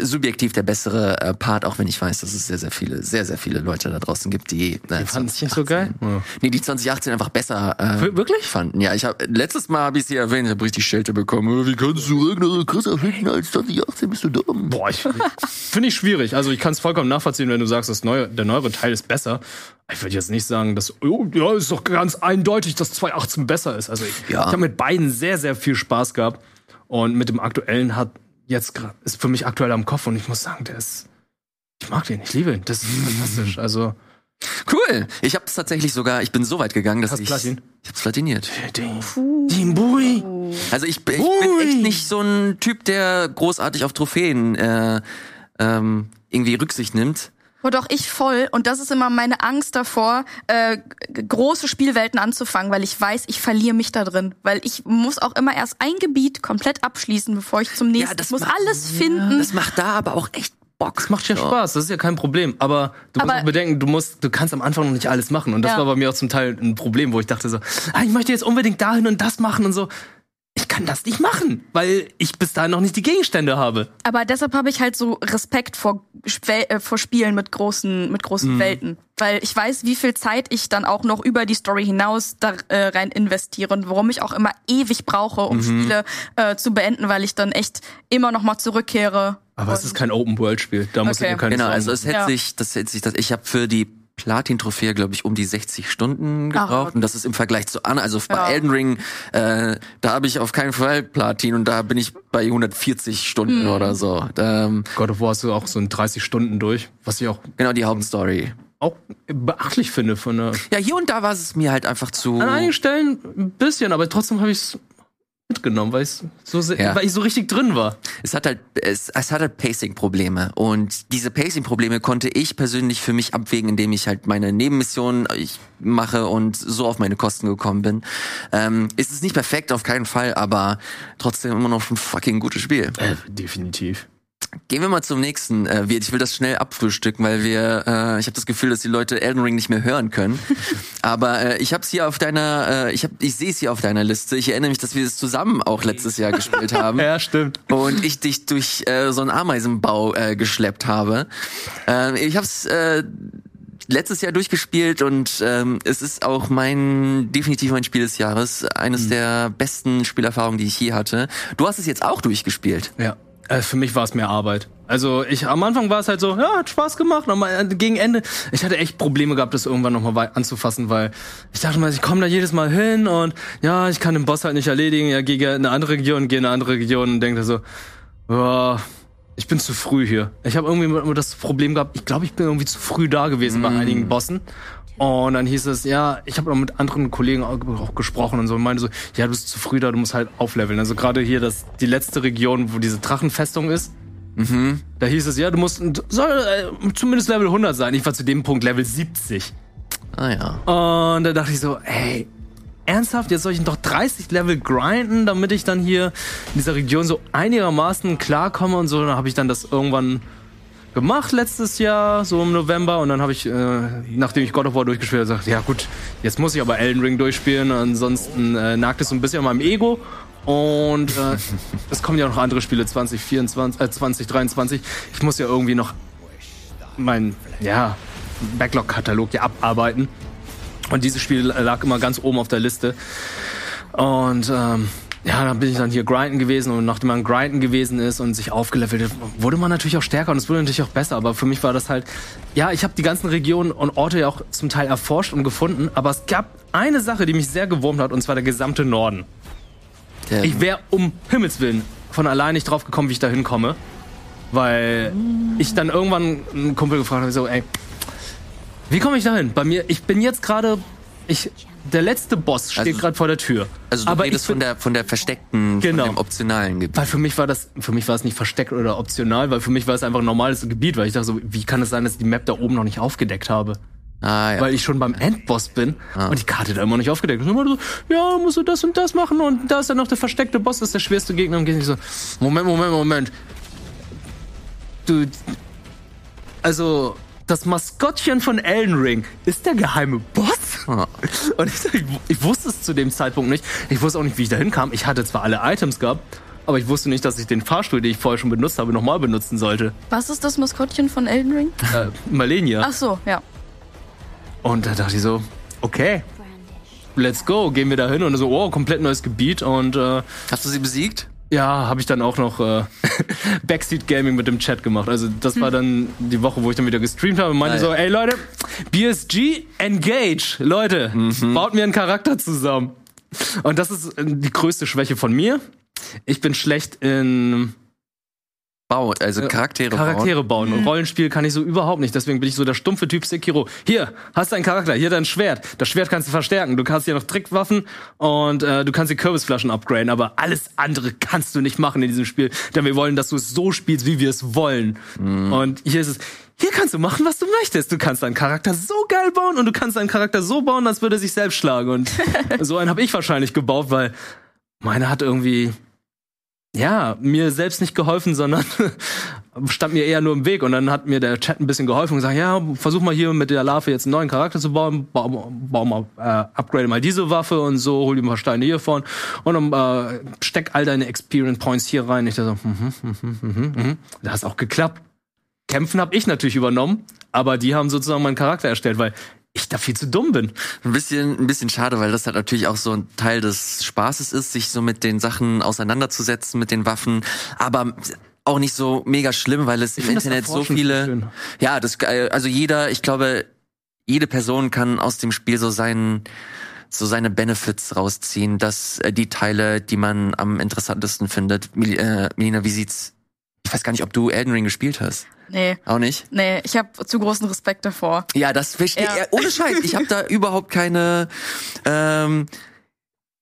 subjektiv der bessere äh, Part, auch wenn ich weiß, dass es sehr, sehr viele, sehr, sehr viele Leute da draußen gibt, die. Äh, Die fanden es nicht so geil? Ja. Nee, die 2018 einfach besser äh, Wir- wirklich? fanden. Ja, ich habe letztes Mal habe ich sie erwähnt, ich habe richtig Schelte bekommen. Wie kannst du Ragnarök krasser finden als 2018? Bist du dumm? Boah, ich finde ich schwierig. Also ich kann es vollkommen nachvollziehen, wenn du sagst, das neue, der neuere Teil ist besser. Ich würde jetzt nicht sagen, dass oh, ja, ist doch ganz eindeutig, dass 2018 besser ist. Also ich, Ja. ich habe mit beiden sehr, sehr viel Spaß gehabt. Und mit dem aktuellen hat jetzt gerade ist für mich aktuell am Kopf und ich muss sagen, der ist. Ich mag den, ich liebe ihn. Das ist fantastisch. Also. Cool. Ich habe es tatsächlich sogar, ich bin so weit gegangen, dass Hast ich Platin? ich hab's platiniert. Team Bui. Also ich, bin- ich bin echt nicht so ein Typ, der großartig auf Trophäen äh, ähm, irgendwie Rücksicht nimmt. Oh doch, ich voll. Und das ist immer meine Angst davor, äh, große Spielwelten anzufangen, weil ich weiß, ich verliere mich da drin. Weil ich muss auch immer erst ein Gebiet komplett abschließen, bevor ich zum nächsten. ich muss macht- alles finden. Das macht da aber auch echt Bock. Das macht ja Spaß, das ist ja kein Problem. Aber du musst Aber- auch bedenken, du musst, du kannst am Anfang noch nicht alles machen. Und das Ja. war bei mir auch zum Teil ein Problem, wo ich dachte so, ah, ich möchte jetzt unbedingt dahin und das machen und so. Ich kann das nicht machen, weil ich bis dahin noch nicht die Gegenstände habe. Aber deshalb habe ich halt so Respekt vor, äh, vor Spielen mit großen, mit großen Mhm. Welten. Weil ich weiß, wie viel Zeit ich dann auch noch über die Story hinaus da äh, rein investiere und warum ich auch immer ewig brauche, Mhm. um Spiele äh, zu beenden, weil ich dann echt immer noch mal zurückkehre. Aber es ist kein Open-World-Spiel. Da musst du Okay. dir keine Genau, Sorgen also es hätte Ja. sich, das hätte sich, das, ich habe für die Platin-Trophäe, glaube ich, um die 60 Stunden Ach, gebraucht. okay. Und das ist im Vergleich zu Anna, also bei Ja. Elden Ring, äh, da habe ich auf keinen Fall Platin und da bin ich bei 140 Stunden Hm. oder so. Ähm, God of War hast du auch so in 30 Stunden durch, was ich auch, genau, die Hauptstory. auch beachtlich finde von der Ja, hier und da war es mir halt einfach zu. An einigen Stellen ein bisschen, aber trotzdem habe ich es mitgenommen, weil, ich's so sehr, Ja. weil ich so richtig drin war. Es hat halt, es, es hat halt Pacing-Probleme. Und diese Pacing-Probleme konnte ich persönlich für mich abwägen, indem ich halt meine Nebenmissionen ich mache und so auf meine Kosten gekommen bin. Ähm, ist es nicht perfekt, auf keinen Fall, aber trotzdem immer noch ein fucking gutes Spiel. Äh, definitiv. Gehen wir mal zum nächsten. Äh, wir- ich will das schnell abfrühstücken, weil wir, äh, ich habe das Gefühl, dass die Leute Elden Ring nicht mehr hören können. Aber äh, ich habe es hier auf deiner, äh, ich hab, ich sehe es hier auf deiner Liste. Ich erinnere mich, dass wir es zusammen auch letztes Jahr gespielt haben. Ja, stimmt. und ich dich durch äh, so einen Ameisenbau äh, geschleppt habe. Ähm, ich habe es äh, letztes Jahr durchgespielt und ähm, es ist auch mein definitiv mein Spiel des Jahres, eines der besten Spielerfahrungen, die ich je hatte. Du hast es jetzt auch durchgespielt. Ja. Äh, für mich war es mehr Arbeit. Also ich am Anfang war es halt so, ja, hat Spaß gemacht, aber äh, gegen Ende, ich hatte echt Probleme gehabt, das irgendwann nochmal anzufassen, weil ich dachte mal, ich komme da jedes Mal hin und ja, ich kann den Boss halt nicht erledigen, ja, gehe in eine andere Region, gehe in eine andere Region und denke so, ja, ich bin zu früh hier. Ich habe irgendwie immer das Problem gehabt, ich glaube, ich bin irgendwie zu früh da gewesen bei einigen Bossen. Und dann hieß es, ja, ich habe auch mit anderen Kollegen auch gesprochen und so und meinte so, ja, du bist zu früh da, du musst halt aufleveln. Also gerade hier das die letzte Region, wo diese Drachenfestung ist. Da hieß es, ja, du musst soll äh, zumindest Level 100 sein. Ich war zu dem Punkt Level 70. Ah ja. Und da dachte ich so, ey, ernsthaft, jetzt soll ich noch 30 Level grinden, damit ich dann hier in dieser Region so einigermaßen klarkomme und so. Dann habe ich dann das irgendwann gemacht letztes Jahr, so im November. Und dann habe ich, äh, nachdem ich God of War durchgespielt habe, gesagt, ja gut, jetzt muss ich aber Elden Ring durchspielen. Ansonsten äh, nagt es so ein bisschen an meinem Ego. Und äh, es kommen ja noch andere Spiele 2024, äh, 2023. Ich muss ja irgendwie noch mein, ja, Backlog-Katalog ja abarbeiten. Und dieses Spiel lag immer ganz oben auf der Liste. Und ähm, ja, dann bin ich dann hier grinden gewesen und nachdem man grinden gewesen ist und sich aufgelevelt hat, wurde man natürlich auch stärker und es wurde natürlich auch besser. Aber für mich war das halt, ja, ich habe die ganzen Regionen und Orte ja auch zum Teil erforscht und gefunden. Aber es gab eine Sache, die mich sehr gewurmt hat und zwar der gesamte Norden. Der, Ich wäre um Himmels Willen von allein nicht drauf gekommen, wie ich da hinkomme. Weil ich dann irgendwann einen Kumpel gefragt habe, so, ey, wie komme ich da hin? Bei mir, ich bin jetzt gerade, ich, der letzte Boss steht Also- gerade vor der Tür. also du aber redest bin, von der von der versteckten, Genau. von dem optionalen Gebiet. weil für mich war das, für mich war es nicht versteckt oder optional, weil für mich war es einfach ein normales Gebiet, weil ich dachte so, wie kann es sein, dass ich die Map da oben noch nicht aufgedeckt habe? Ah ja. Weil ich schon beim Endboss bin und die Karte da immer nicht aufgedeckt ist. Und immer so, ja, musst du das und das machen und da ist dann noch der versteckte Boss, das ist der schwerste Gegner. Und geht nicht so, Moment, Moment, Moment. Du, also, das Maskottchen von Elden Ring ist der geheime Boss? Ah. Und ich, ich, ich wusste es zu dem Zeitpunkt nicht. Ich wusste auch nicht, wie ich da hinkam. Ich hatte zwar alle Items gehabt, aber ich wusste nicht, dass ich den Fahrstuhl, den ich vorher schon benutzt habe, nochmal benutzen sollte. Was ist das Maskottchen von Elden Ring? Äh, Malenia. Ach so, ja. Und da dachte ich so, okay, let's go, gehen wir da hin und so, oh, komplett neues Gebiet und äh, Hast du sie besiegt? Ja, habe ich dann auch noch äh, Backseat Gaming mit dem Chat gemacht. Also das war dann die Woche, wo ich dann wieder gestreamt habe und meinte Geil. so, ey Leute, BSG, engage, Leute, baut mir einen Charakter zusammen. Und das ist äh, die größte Schwäche von mir. Ich bin schlecht in Bau, also Charaktere, Charaktere bauen. Und Rollenspiel kann ich so überhaupt nicht. Deswegen bin ich so der stumpfe Typ Sekiro. Hier, hast deinen Charakter, hier dein Schwert. Das Schwert kannst du verstärken. Du kannst hier noch Trickwaffen und äh, du kannst die Kürbisflaschen upgraden. Aber alles andere kannst du nicht machen in diesem Spiel. Denn wir wollen, dass du es so spielst, wie wir es wollen. Und hier ist es. Hier kannst du machen, was du möchtest. Du kannst deinen Charakter so geil bauen und du kannst deinen Charakter so bauen, als würde er sich selbst schlagen. Und so einen habe ich wahrscheinlich gebaut, weil meiner hat irgendwie ja, mir selbst nicht geholfen, sondern stand mir eher nur im Weg. Und dann hat mir der Chat ein bisschen geholfen und gesagt, ja, versuch mal hier mit der Larve jetzt einen neuen Charakter zu bauen, bau, bau mal, äh, upgrade mal diese Waffe und so, hol dir ein paar Steine hiervon und dann äh, steck all deine Experience Points hier rein. Ich dachte so, mhm, mhm, mhm, mhm. Das hat auch geklappt. Kämpfen habe ich natürlich übernommen, aber die haben sozusagen meinen Charakter erstellt, weil ich da viel zu dumm bin. Ein bisschen, ein bisschen schade, weil das halt natürlich auch so ein Teil des Spaßes ist, sich so mit den Sachen auseinanderzusetzen, mit den Waffen. Aber auch nicht so mega schlimm, weil es im find das Internet so viele. Ja, das, also jeder, ich glaube, jede Person kann aus dem Spiel so seinen, so seine Benefits rausziehen, dass äh, die Teile, die man am interessantesten findet. Mil- äh, Melina, wie sieht's? Ich weiß gar nicht, ob du Elden Ring gespielt hast. Nee. Auch nicht? Nee, ich habe zu großen Respekt davor. Ja, das verstehe Ja. ja. ohne Scheiß. Ich habe da überhaupt keine ähm,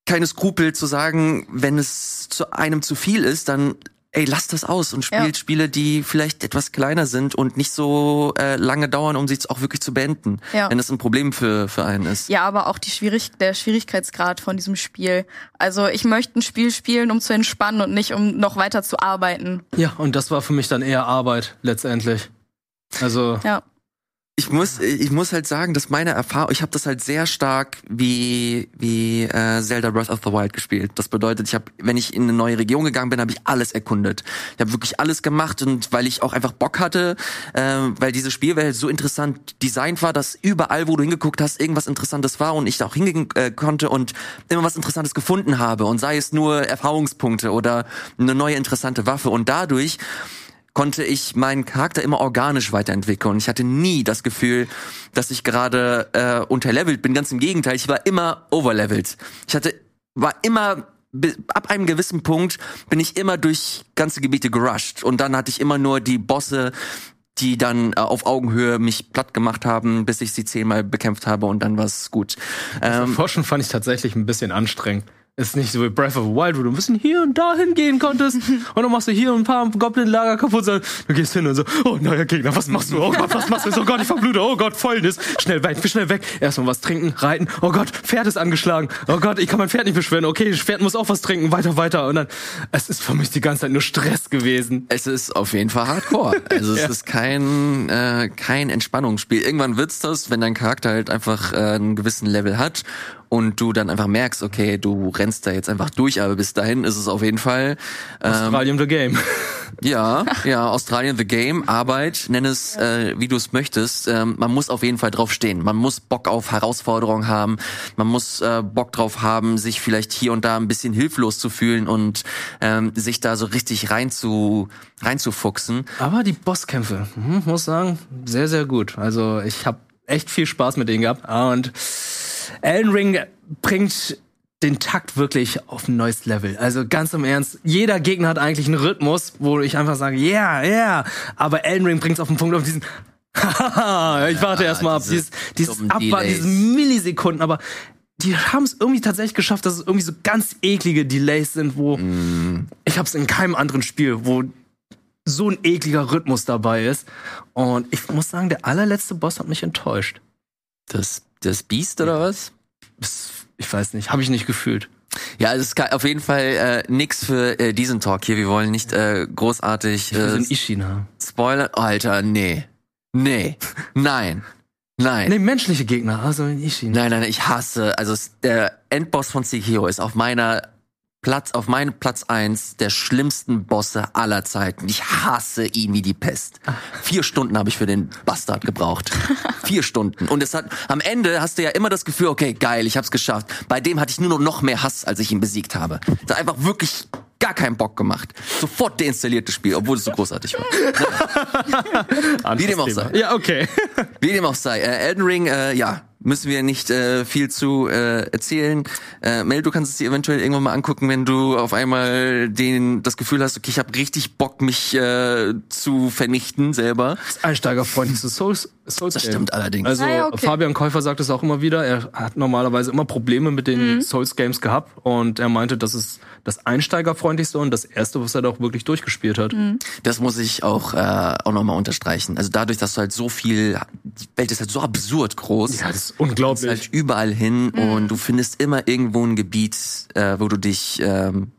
keine Skrupel zu sagen, wenn es zu einem zu viel ist, dann ey, lasst das aus und spielt Ja. Spiele, die vielleicht etwas kleiner sind und nicht so äh, lange dauern, um sie auch wirklich zu beenden, Ja. wenn es ein Problem für für einen ist. Ja, aber auch die Schwierig der Schwierigkeitsgrad von diesem Spiel. Also ich möchte ein Spiel spielen, um zu entspannen und nicht um noch weiter zu arbeiten. Ja, und das war für mich dann eher Arbeit letztendlich. Also Ja. Ich muss, ich muss halt sagen, dass meine Erfahrung, ich habe das halt sehr stark wie wie äh, Zelda Breath of the Wild gespielt. Das bedeutet, ich habe, wenn ich in eine neue Region gegangen bin, habe ich alles erkundet. Ich habe wirklich alles gemacht und weil ich auch einfach Bock hatte, äh, weil diese Spielwelt so interessant designt war, dass überall, wo du hingeguckt hast, irgendwas Interessantes war und ich da auch hingehen äh, konnte und immer was Interessantes gefunden habe und sei es nur Erfahrungspunkte oder eine neue interessante Waffe und dadurch konnte ich meinen Charakter immer organisch weiterentwickeln. Und ich hatte nie das Gefühl, dass ich gerade äh, unterlevelt bin. Ganz im Gegenteil, ich war immer overlevelt. Ich hatte, war immer ab einem gewissen Punkt bin ich immer durch ganze Gebiete gerusht und dann hatte ich immer nur die Bosse, die dann äh, auf Augenhöhe mich platt gemacht haben, bis ich sie zehnmal bekämpft habe und dann war's gut. Ähm, Forschen fand ich tatsächlich ein bisschen anstrengend. Ist nicht so wie Breath of the Wild, wo du ein bisschen hier und da hingehen konntest und dann machst du hier ein paar Goblin-Lager kaputt. sondern Du gehst hin und so, oh, neuer Gegner, was machst du? Oh Gott, was machst du? Oh Gott, ich verblute. Oh Gott, Fäulnis. Schnell weg, schnell weg. Erstmal was trinken, reiten. Oh Gott, Pferd ist angeschlagen. Oh Gott, ich kann mein Pferd nicht beschweren. Okay, das Pferd muss auch was trinken. Weiter, weiter. Und dann, es ist für mich die ganze Zeit nur Stress gewesen. Es ist auf jeden Fall Hardcore. Also es Ja. ist kein äh, kein Entspannungsspiel. Irgendwann wird's das, wenn dein Charakter halt einfach äh, einen gewissen Level hat und du dann einfach merkst, okay, du rennst da jetzt einfach durch, aber bis dahin ist es auf jeden Fall ähm, Australian the Game. ja, ja, Australien the Game, Arbeit, nenn es äh, wie du es möchtest. Ähm, man muss auf jeden Fall drauf stehen. Man muss Bock auf Herausforderungen haben. Man muss äh, Bock drauf haben, sich vielleicht hier und da ein bisschen hilflos zu fühlen und ähm, sich da so richtig rein zu reinzufuchsen. Aber die Bosskämpfe, hm, muss sagen, sehr, sehr gut. Also ich habe echt viel Spaß mit denen gehabt. Und Elden Ring bringt den Takt wirklich auf ein neues Level. Also ganz im Ernst, jeder Gegner hat eigentlich einen Rhythmus, wo ich einfach sage, ja, yeah, ja. Yeah. Aber Elden Ring bringt es auf den Punkt auf diesen Haha, ich warte erst mal ab. diese Dieses, dieses Abwarten, diese Millisekunden, aber die haben es irgendwie tatsächlich geschafft, dass es irgendwie so ganz eklige Delays sind, wo ich habe es in keinem anderen Spiel, wo so ein ekliger Rhythmus dabei ist. Und ich muss sagen, der allerletzte Boss hat mich enttäuscht. Das, das Biest oder was? Ich weiß nicht, habe ich nicht gefühlt. Ja, es ist auf jeden Fall äh, nix für äh, diesen Talk hier. Wir wollen nicht äh, großartig äh, sind Ishina. spoilern. Alter, nee. Nee. Nein. Nein. Nee, menschliche Gegner, also in Ishina. Nein, nein, ich hasse, also der Endboss von Sekiro ist auf meiner Platz, auf meinen Platz eins der schlimmsten Bosse aller Zeiten. Ich hasse ihn wie die Pest. Vier Stunden habe ich für den Bastard gebraucht. Vier Stunden. Und es hat, am Ende hast du ja immer das Gefühl, okay, geil, ich hab's geschafft. Bei dem hatte ich nur noch mehr Hass, als ich ihn besiegt habe. Das hat einfach wirklich gar keinen Bock gemacht. Sofort deinstalliert das Spiel, obwohl es so großartig war. Wie dem auch sei. Ja, okay. Wie dem auch sei. Äh, Elden Ring, äh, ja, müssen wir nicht äh, viel zu äh, erzählen. Äh, Mel, du kannst es dir eventuell irgendwann mal angucken, wenn du auf einmal den das Gefühl hast, okay, ich habe richtig Bock, mich äh, zu vernichten selber. Das einsteigerfreundlichste Souls, Souls Das stimmt allerdings. Also Ah okay. Fabian Käufer sagt es auch immer wieder. Er hat normalerweise immer Probleme mit den Mhm. Souls Games gehabt und er meinte, das ist das einsteigerfreundlichste und das erste, was er da auch wirklich durchgespielt hat. Mhm. Das muss ich auch äh, auch nochmal unterstreichen. Also dadurch, dass du halt so viel, die Welt ist halt so absurd groß. Ja, das ist ist unglaublich. halt überall hin und du findest immer irgendwo ein Gebiet, äh, wo du dich ähm,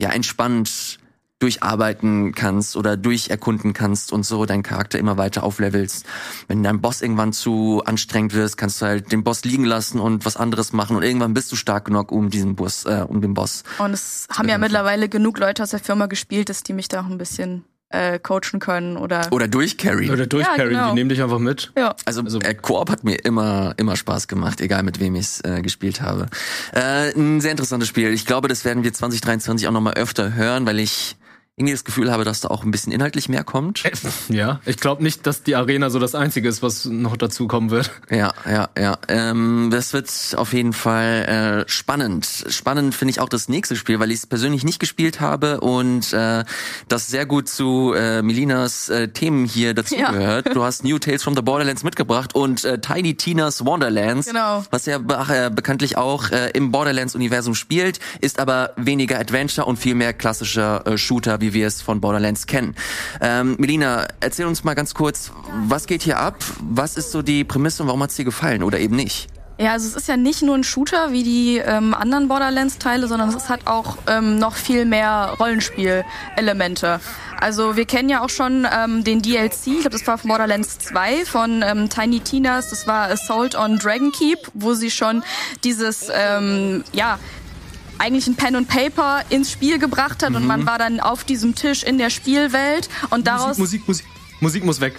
ja entspannt durcharbeiten kannst oder durcherkunden kannst und so deinen Charakter immer weiter auflevelst. Wenn dein Boss irgendwann zu anstrengend wirst, kannst du halt den Boss liegen lassen und was anderes machen und irgendwann bist du stark genug um diesen Boss, äh, um den Boss. Und es haben ja mittlerweile genug Leute aus der Firma gespielt, dass die mich da auch ein bisschen äh, coachen können oder. Oder durchcarry. Oder durchcarryen, genau. die nehmen dich einfach mit. ja. Also, Also- äh, Koop hat mir immer immer Spaß gemacht, egal mit wem ich äh, gespielt habe. Äh, ein sehr interessantes Spiel. Ich glaube, das werden wir 2023 auch noch mal öfter hören, weil ich irgendwie das Gefühl habe, dass da auch ein bisschen inhaltlich mehr kommt. Ja, ich glaube nicht, dass die Arena so das Einzige ist, was noch dazu kommen wird. Ja, ja, ja. Ähm, das wird auf jeden Fall äh, spannend. Spannend finde ich auch das nächste Spiel, weil ich es persönlich nicht gespielt habe und äh, das sehr gut zu äh, Melinas äh, Themen hier dazugehört. Du hast New Tales from the Borderlands mitgebracht und äh, Tiny Tina's Wonderlands, Genau. was ja be äh, bekanntlich auch äh, im Borderlands-Universum spielt, ist aber weniger Adventure und viel mehr klassischer äh, Shooter, wie wir es von Borderlands kennen. Ähm, Melina, erzähl uns mal ganz kurz, was geht hier ab? Was ist so die Prämisse und warum hat's dir gefallen oder eben nicht? Ja, also es ist ja nicht nur ein Shooter wie die ähm, anderen Borderlands-Teile, sondern es hat auch ähm, noch viel mehr Rollenspiel-Elemente. Also wir kennen ja auch schon ähm, den DLC, ich glaube, das war von Borderlands 2 von ähm, Tiny Tinas, das war Assault on Dragonkeep, wo sie schon dieses, ähm, ja, eigentlich ein Pen und Paper ins Spiel gebracht hat und man war dann auf diesem Tisch in der Spielwelt und daraus Musik, Musik, Musik muss weg.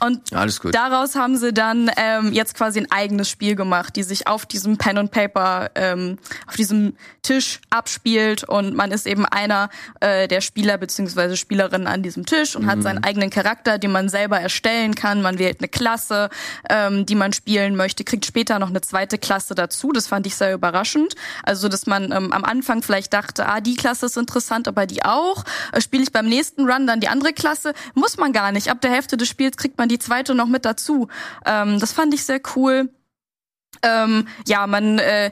Und. Daraus haben sie dann ähm, jetzt quasi ein eigenes Spiel gemacht, die sich auf diesem Pen und Paper, ähm, auf diesem Tisch abspielt und man ist eben einer äh, der Spieler beziehungsweise Spielerinnen an diesem Tisch und hat seinen eigenen Charakter, den man selber erstellen kann. Man wählt eine Klasse, ähm, die man spielen möchte, kriegt später noch eine zweite Klasse dazu. Das fand ich sehr überraschend. Also, dass man ähm, am Anfang vielleicht dachte, ah, die Klasse ist interessant, aber die auch. Äh, Spiele ich beim nächsten Run dann die andere Klasse? Muss man gar nicht. Ab der Hälfte des Spiels kriegt man die zweite noch mit dazu. Ähm, das fand ich sehr cool. Ähm, ja, man äh,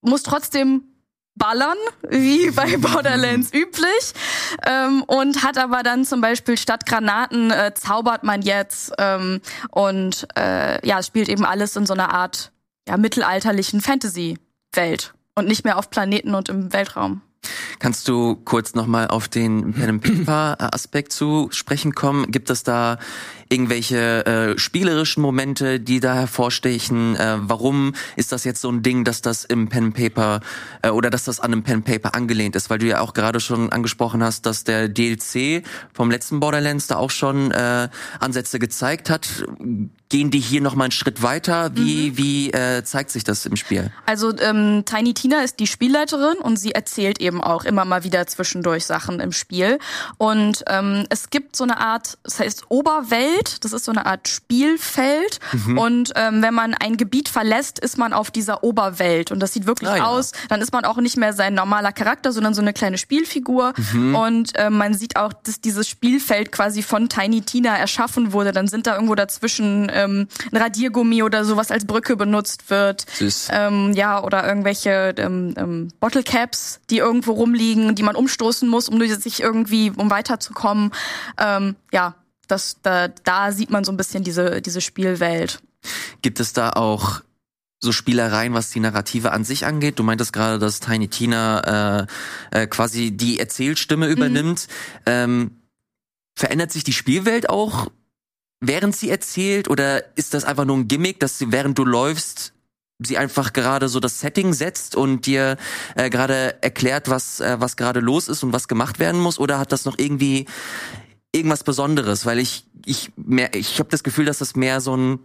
muss trotzdem ballern, wie bei Borderlands üblich. Ähm, und hat aber dann zum Beispiel statt Granaten äh, zaubert man jetzt ähm, und äh, ja, es spielt eben alles in so einer Art ja, mittelalterlichen Fantasy-Welt und nicht mehr auf Planeten und im Weltraum. Kannst du kurz nochmal auf den Pen and Paper Aspekt zu sprechen kommen? Gibt es da irgendwelche äh, spielerischen Momente, die da hervorstechen? Äh, warum ist das jetzt so ein Ding, dass das im Pen Paper äh, oder dass das an einem Pen Paper angelehnt ist? Weil du ja auch gerade schon angesprochen hast, dass der DLC vom letzten Borderlands da auch schon äh, Ansätze gezeigt hat. Gehen die hier nochmal einen Schritt weiter? Wie, wie äh, zeigt sich das im Spiel? Also ähm, Tiny Tina ist die Spielleiterin und sie erzählt eben auch immer mal wieder zwischendurch Sachen im Spiel. Und ähm, es gibt so eine Art, das heißt Oberwelt, das ist so eine Art Spielfeld. Und ähm, wenn man ein Gebiet verlässt, ist man auf dieser Oberwelt. Und das sieht wirklich Ah, ja. aus, dann ist man auch nicht mehr sein normaler Charakter, sondern so eine kleine Spielfigur. Und ähm, man sieht auch, dass dieses Spielfeld quasi von Tiny Tina erschaffen wurde. Dann sind da irgendwo dazwischen ähm, ein Radiergummi oder sowas als Brücke benutzt wird. Süß. Ähm, ja, oder irgendwelche ähm, ähm, Bottle Caps, die irgendwo rumliegen, die man umstoßen muss, um durch sich irgendwie, um weiterzukommen. Ähm, ja, das, da, da sieht man so ein bisschen diese, diese Spielwelt. Gibt es da auch so Spielereien, was die Narrative an sich angeht? Du meintest gerade, dass Tiny Tina äh, äh, quasi die Erzählstimme übernimmt. Ähm, verändert sich die Spielwelt auch, während sie erzählt? Oder ist das einfach nur ein Gimmick, dass sie, während du läufst, sie einfach gerade so das Setting setzt und dir äh, gerade erklärt, was äh, was gerade los ist und was gemacht werden muss, oder hat das noch irgendwie irgendwas Besonderes? Weil ich ich mehr ich habe das Gefühl, dass das mehr so ein,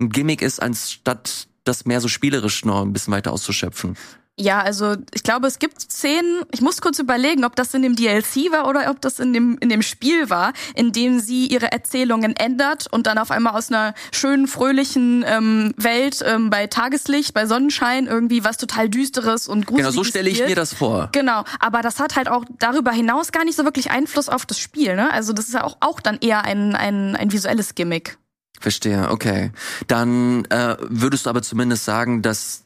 ein Gimmick ist, anstatt das mehr so spielerisch noch ein bisschen weiter auszuschöpfen. Ja, also ich glaube, es gibt Szenen, ich muss kurz überlegen, ob das in dem DLC war oder ob das in dem, in dem Spiel war, in dem sie ihre Erzählungen ändert und dann auf einmal aus einer schönen, fröhlichen ähm, Welt ähm, bei Tageslicht, bei Sonnenschein irgendwie was total Düsteres und gruseliges Genau, so stelle ich mir das vor. Genau, aber das hat halt auch darüber hinaus gar nicht so wirklich Einfluss auf das Spiel. Ne? Also das ist ja auch, auch dann eher ein, ein, ein visuelles Gimmick. Verstehe, okay. Dann äh, würdest du aber zumindest sagen, dass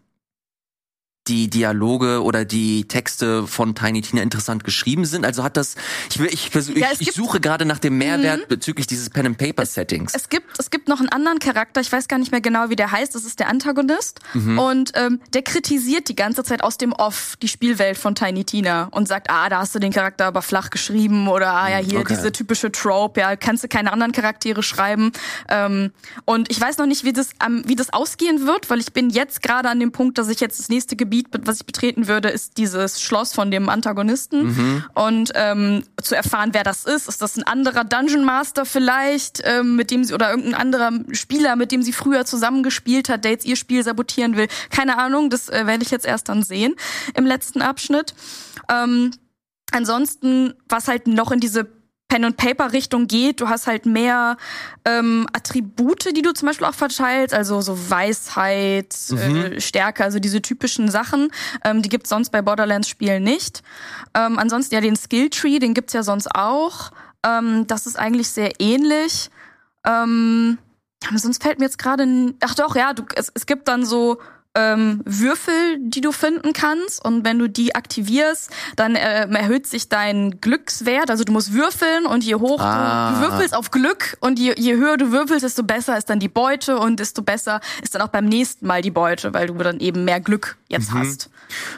die Dialoge oder die Texte von Tiny Tina interessant geschrieben sind. Also hat das, ich will, ich, versuch, Ja, ich, es Mhm. suche gerade nach dem Mehrwert bezüglich dieses Pen and Paper Settings. Es gibt, es gibt noch einen anderen Charakter, ich weiß gar nicht mehr genau, wie der heißt, das ist der Antagonist. Mhm. Und ähm, der kritisiert die ganze Zeit aus dem Off die Spielwelt von Tiny Tina und sagt, ah, da hast du den Charakter aber flach geschrieben oder ah ja, hier okay. diese typische Trope, ja, kannst du keine anderen Charaktere schreiben. Ähm, und ich weiß noch nicht, wie das, wie das ausgehen wird, weil ich bin jetzt gerade an dem Punkt, dass ich jetzt das nächste Gebiet, be- was ich betreten würde, ist dieses Schloss von dem Antagonisten. Mhm. Und ähm, zu erfahren, wer das ist, ist das ein anderer Dungeon Master vielleicht, ähm, mit dem sie oder irgendein anderer Spieler, mit dem sie früher zusammengespielt hat, der jetzt ihr Spiel sabotieren will. Keine Ahnung, das äh, werde ich jetzt erst dann sehen im letzten Abschnitt. Ähm, ansonsten, was halt noch in diese Pen und Paper Richtung geht, du hast halt mehr ähm, Attribute, die du zum Beispiel auch verteilst, also so Weisheit, äh, Stärke, also diese typischen Sachen, ähm, die gibt's sonst bei Borderlands Spielen nicht. Ähm, ansonsten ja den Skilltree, den gibt's ja sonst auch. Ähm, das ist eigentlich sehr ähnlich. Ähm, aber sonst fällt mir jetzt gerade, ach doch, ja, du, es, es gibt dann so ähm, Würfel, die du finden kannst und wenn du die aktivierst, dann ähm, erhöht sich dein Glückswert. Also du musst würfeln und je hoch Ah. du, du würfelst auf Glück und je, je höher du würfelst, desto besser ist dann die Beute und desto besser ist dann auch beim nächsten Mal die Beute, weil du dann eben mehr Glück jetzt hast.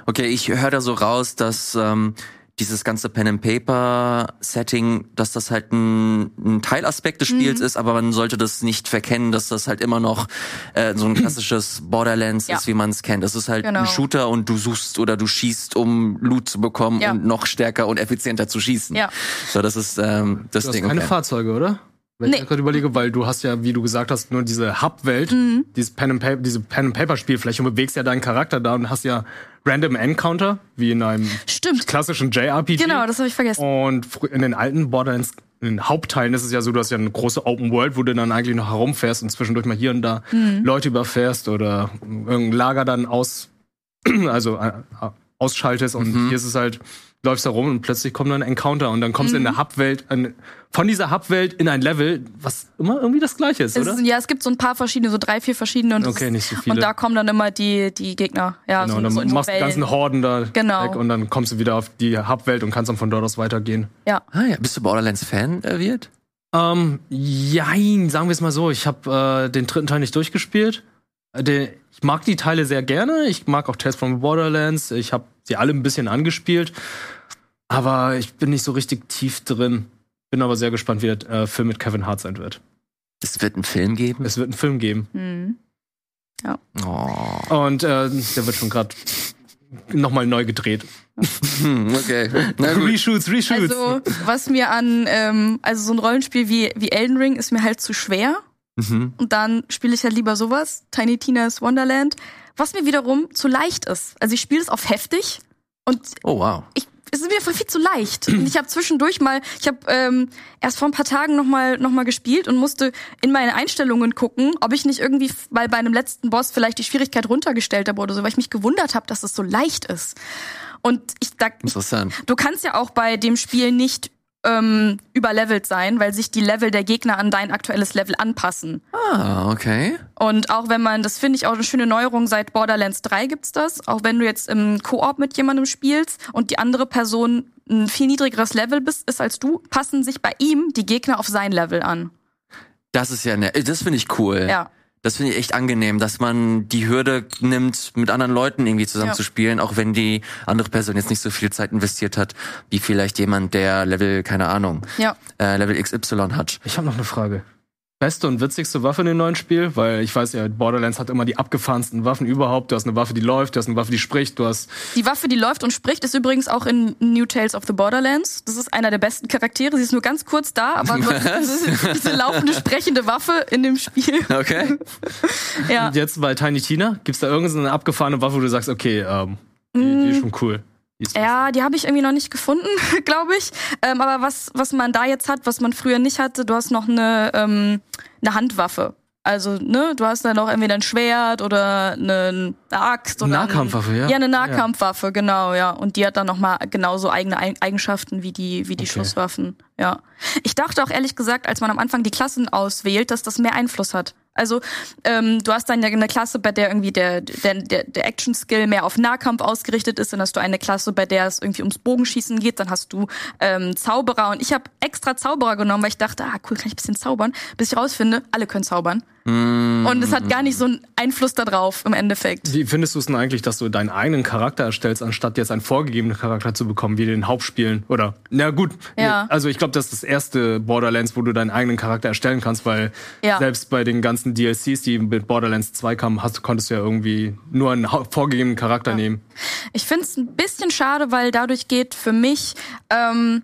Okay, ich höre da so raus, dass ähm, dieses ganze Pen and Paper Setting, dass das halt ein, ein Teilaspekt des Spiels Mhm. ist, aber man sollte das nicht verkennen, dass das halt immer noch äh, so ein klassisches Borderlands Ja. ist, wie man es kennt. Das ist halt Genau. ein Shooter und du suchst oder du schießt, um Loot zu bekommen Ja. und noch stärker und effizienter zu schießen. Ja. So, das ist ähm, das Du hast Ding. keine okay. Fahrzeuge, oder? Wenn Nee. ich gerade überlege, weil du hast ja, wie du gesagt hast, nur diese Hub-Welt, Mhm. dieses Pen and Paper, diese Pen and Paper Spielfläche und bewegst ja deinen Charakter da und hast ja Random Encounter, wie in einem Stimmt. klassischen JRPG. Genau, das habe ich vergessen. Und in den alten Borderlands, in den Hauptteilen ist es ja so, du hast ja eine große Open World, wo du dann eigentlich noch herumfährst und zwischendurch mal hier und da Mhm. Leute überfährst oder irgendein Lager dann aus, also äh, ausschaltest und Mhm. hier ist es halt, läufst da rum und plötzlich kommt dann ein Encounter und dann kommst du in Mhm. der Hub-Welt, ein- von dieser Hub-Welt in ein Level, was immer irgendwie das gleiche ist, Es oder? ist, ja, es gibt so ein paar verschiedene, so drei, vier verschiedene. Und es Okay, nicht so viele. Und da kommen dann immer die, die Gegner. Ja, Genau, so, dann so in machst du die ganzen Horden da Genau. weg und dann kommst du wieder auf die Hub-Welt und kannst dann von dort aus weitergehen. Ja. Ah ja, bist du Borderlands-Fan, äh, Wirt? Ähm, jein, sagen wir es mal so. Ich habe äh, den dritten Teil nicht durchgespielt. Äh, Der, ich mag die Teile sehr gerne. Ich mag auch Tales from the Borderlands. Ich habe sie alle ein bisschen angespielt. Aber ich bin nicht so richtig tief drin. Bin aber sehr gespannt, wie der äh, Film mit Kevin Hart sein wird. Es wird einen Film geben. Es wird einen Film geben. Mhm. Oh. Und äh, der wird schon gerade nochmal neu gedreht. Hm, okay. Na gut. Reshoots, Reshoots. Also, was mir an, ähm, also so ein Rollenspiel wie, wie Elden Ring ist mir halt zu schwer. Mhm. Und dann spiele ich halt lieber sowas, Tiny Tina's Wonderland, was mir wiederum zu leicht ist. Also ich spiele es auf heftig und Oh wow. ich, es ist mir viel zu leicht. Und ich habe zwischendurch mal, ich habe ähm, erst vor ein paar Tagen noch mal, noch mal gespielt und musste in meine Einstellungen gucken, ob ich nicht irgendwie mal bei einem letzten Boss vielleicht die Schwierigkeit runtergestellt habe oder so, weil ich mich gewundert habe, dass es so leicht ist. Und ich, da, ich Interessant. Du kannst ja auch bei dem Spiel nicht ähm, überlevelt sein, weil sich die Level der Gegner an dein aktuelles Level anpassen. Ah, okay. Und auch wenn man, das finde ich auch eine schöne Neuerung, seit Borderlands 3 gibt's das, auch wenn du jetzt im Koop mit jemandem spielst und die andere Person ein viel niedrigeres Level bist, ist als du, passen sich bei ihm die Gegner auf sein Level an. Das ist ja ne, das finde ich cool. Ja. Das finde ich echt angenehm, dass man die Hürde nimmt, mit anderen Leuten irgendwie zusammen Ja. zu spielen, auch wenn die andere Person jetzt nicht so viel Zeit investiert hat, wie vielleicht jemand, der Level, keine Ahnung, Ja. äh, Level XY hat. Ich habe noch eine Frage. Beste und witzigste Waffe in dem neuen Spiel, weil ich weiß ja, Borderlands hat immer die abgefahrensten Waffen überhaupt. Du hast eine Waffe, die läuft, du hast eine Waffe, die spricht, du hast. Die Waffe, die läuft und spricht, ist übrigens auch in New Tales of the Borderlands. Das ist einer der besten Charaktere. Sie ist nur ganz kurz da, aber das ist diese laufende, sprechende Waffe in dem Spiel. Okay. Ja. Und jetzt bei Tiny Tina, gibt's da irgendeine abgefahrene Waffe, wo du sagst, okay, ähm, die, die ist schon cool. Ja, die habe ich irgendwie noch nicht gefunden, glaube ich. Ähm, aber was, was man da jetzt hat, was man früher nicht hatte, du hast noch eine, ähm, eine Handwaffe. Also, ne, du hast dann auch entweder ein Schwert oder eine Axt oder Nahkampfwaffe, ja. Ja, eine Nahkampfwaffe, genau, ja. Und die hat dann nochmal genauso eigene Eig- Eigenschaften wie die, wie die Okay. Schusswaffen, ja. Ich dachte auch ehrlich gesagt, als man am Anfang die Klassen auswählt, dass das mehr Einfluss hat. Also ähm, du hast dann ja eine Klasse, bei der irgendwie der, der, der, der Action-Skill mehr auf Nahkampf ausgerichtet ist. Dann hast du eine Klasse, bei der es irgendwie ums Bogenschießen geht. Dann hast du ähm, Zauberer. Und ich habe extra Zauberer genommen, weil ich dachte, ah cool, kann ich ein bisschen zaubern. Bis ich rausfinde, alle können zaubern. Und es hat gar nicht so einen Einfluss darauf im Endeffekt. Wie findest du es denn eigentlich, dass du deinen eigenen Charakter erstellst, anstatt jetzt einen vorgegebenen Charakter zu bekommen, wie den Hauptspielen? Oder, na gut, Ja. also ich glaube, das ist das erste Borderlands, wo du deinen eigenen Charakter erstellen kannst, weil Ja. selbst bei den ganzen DLCs, die mit Borderlands 2 kamen, hast, konntest du ja irgendwie nur einen vorgegebenen Charakter nehmen. Ich finde es ein bisschen schade, weil dadurch geht für mich ähm,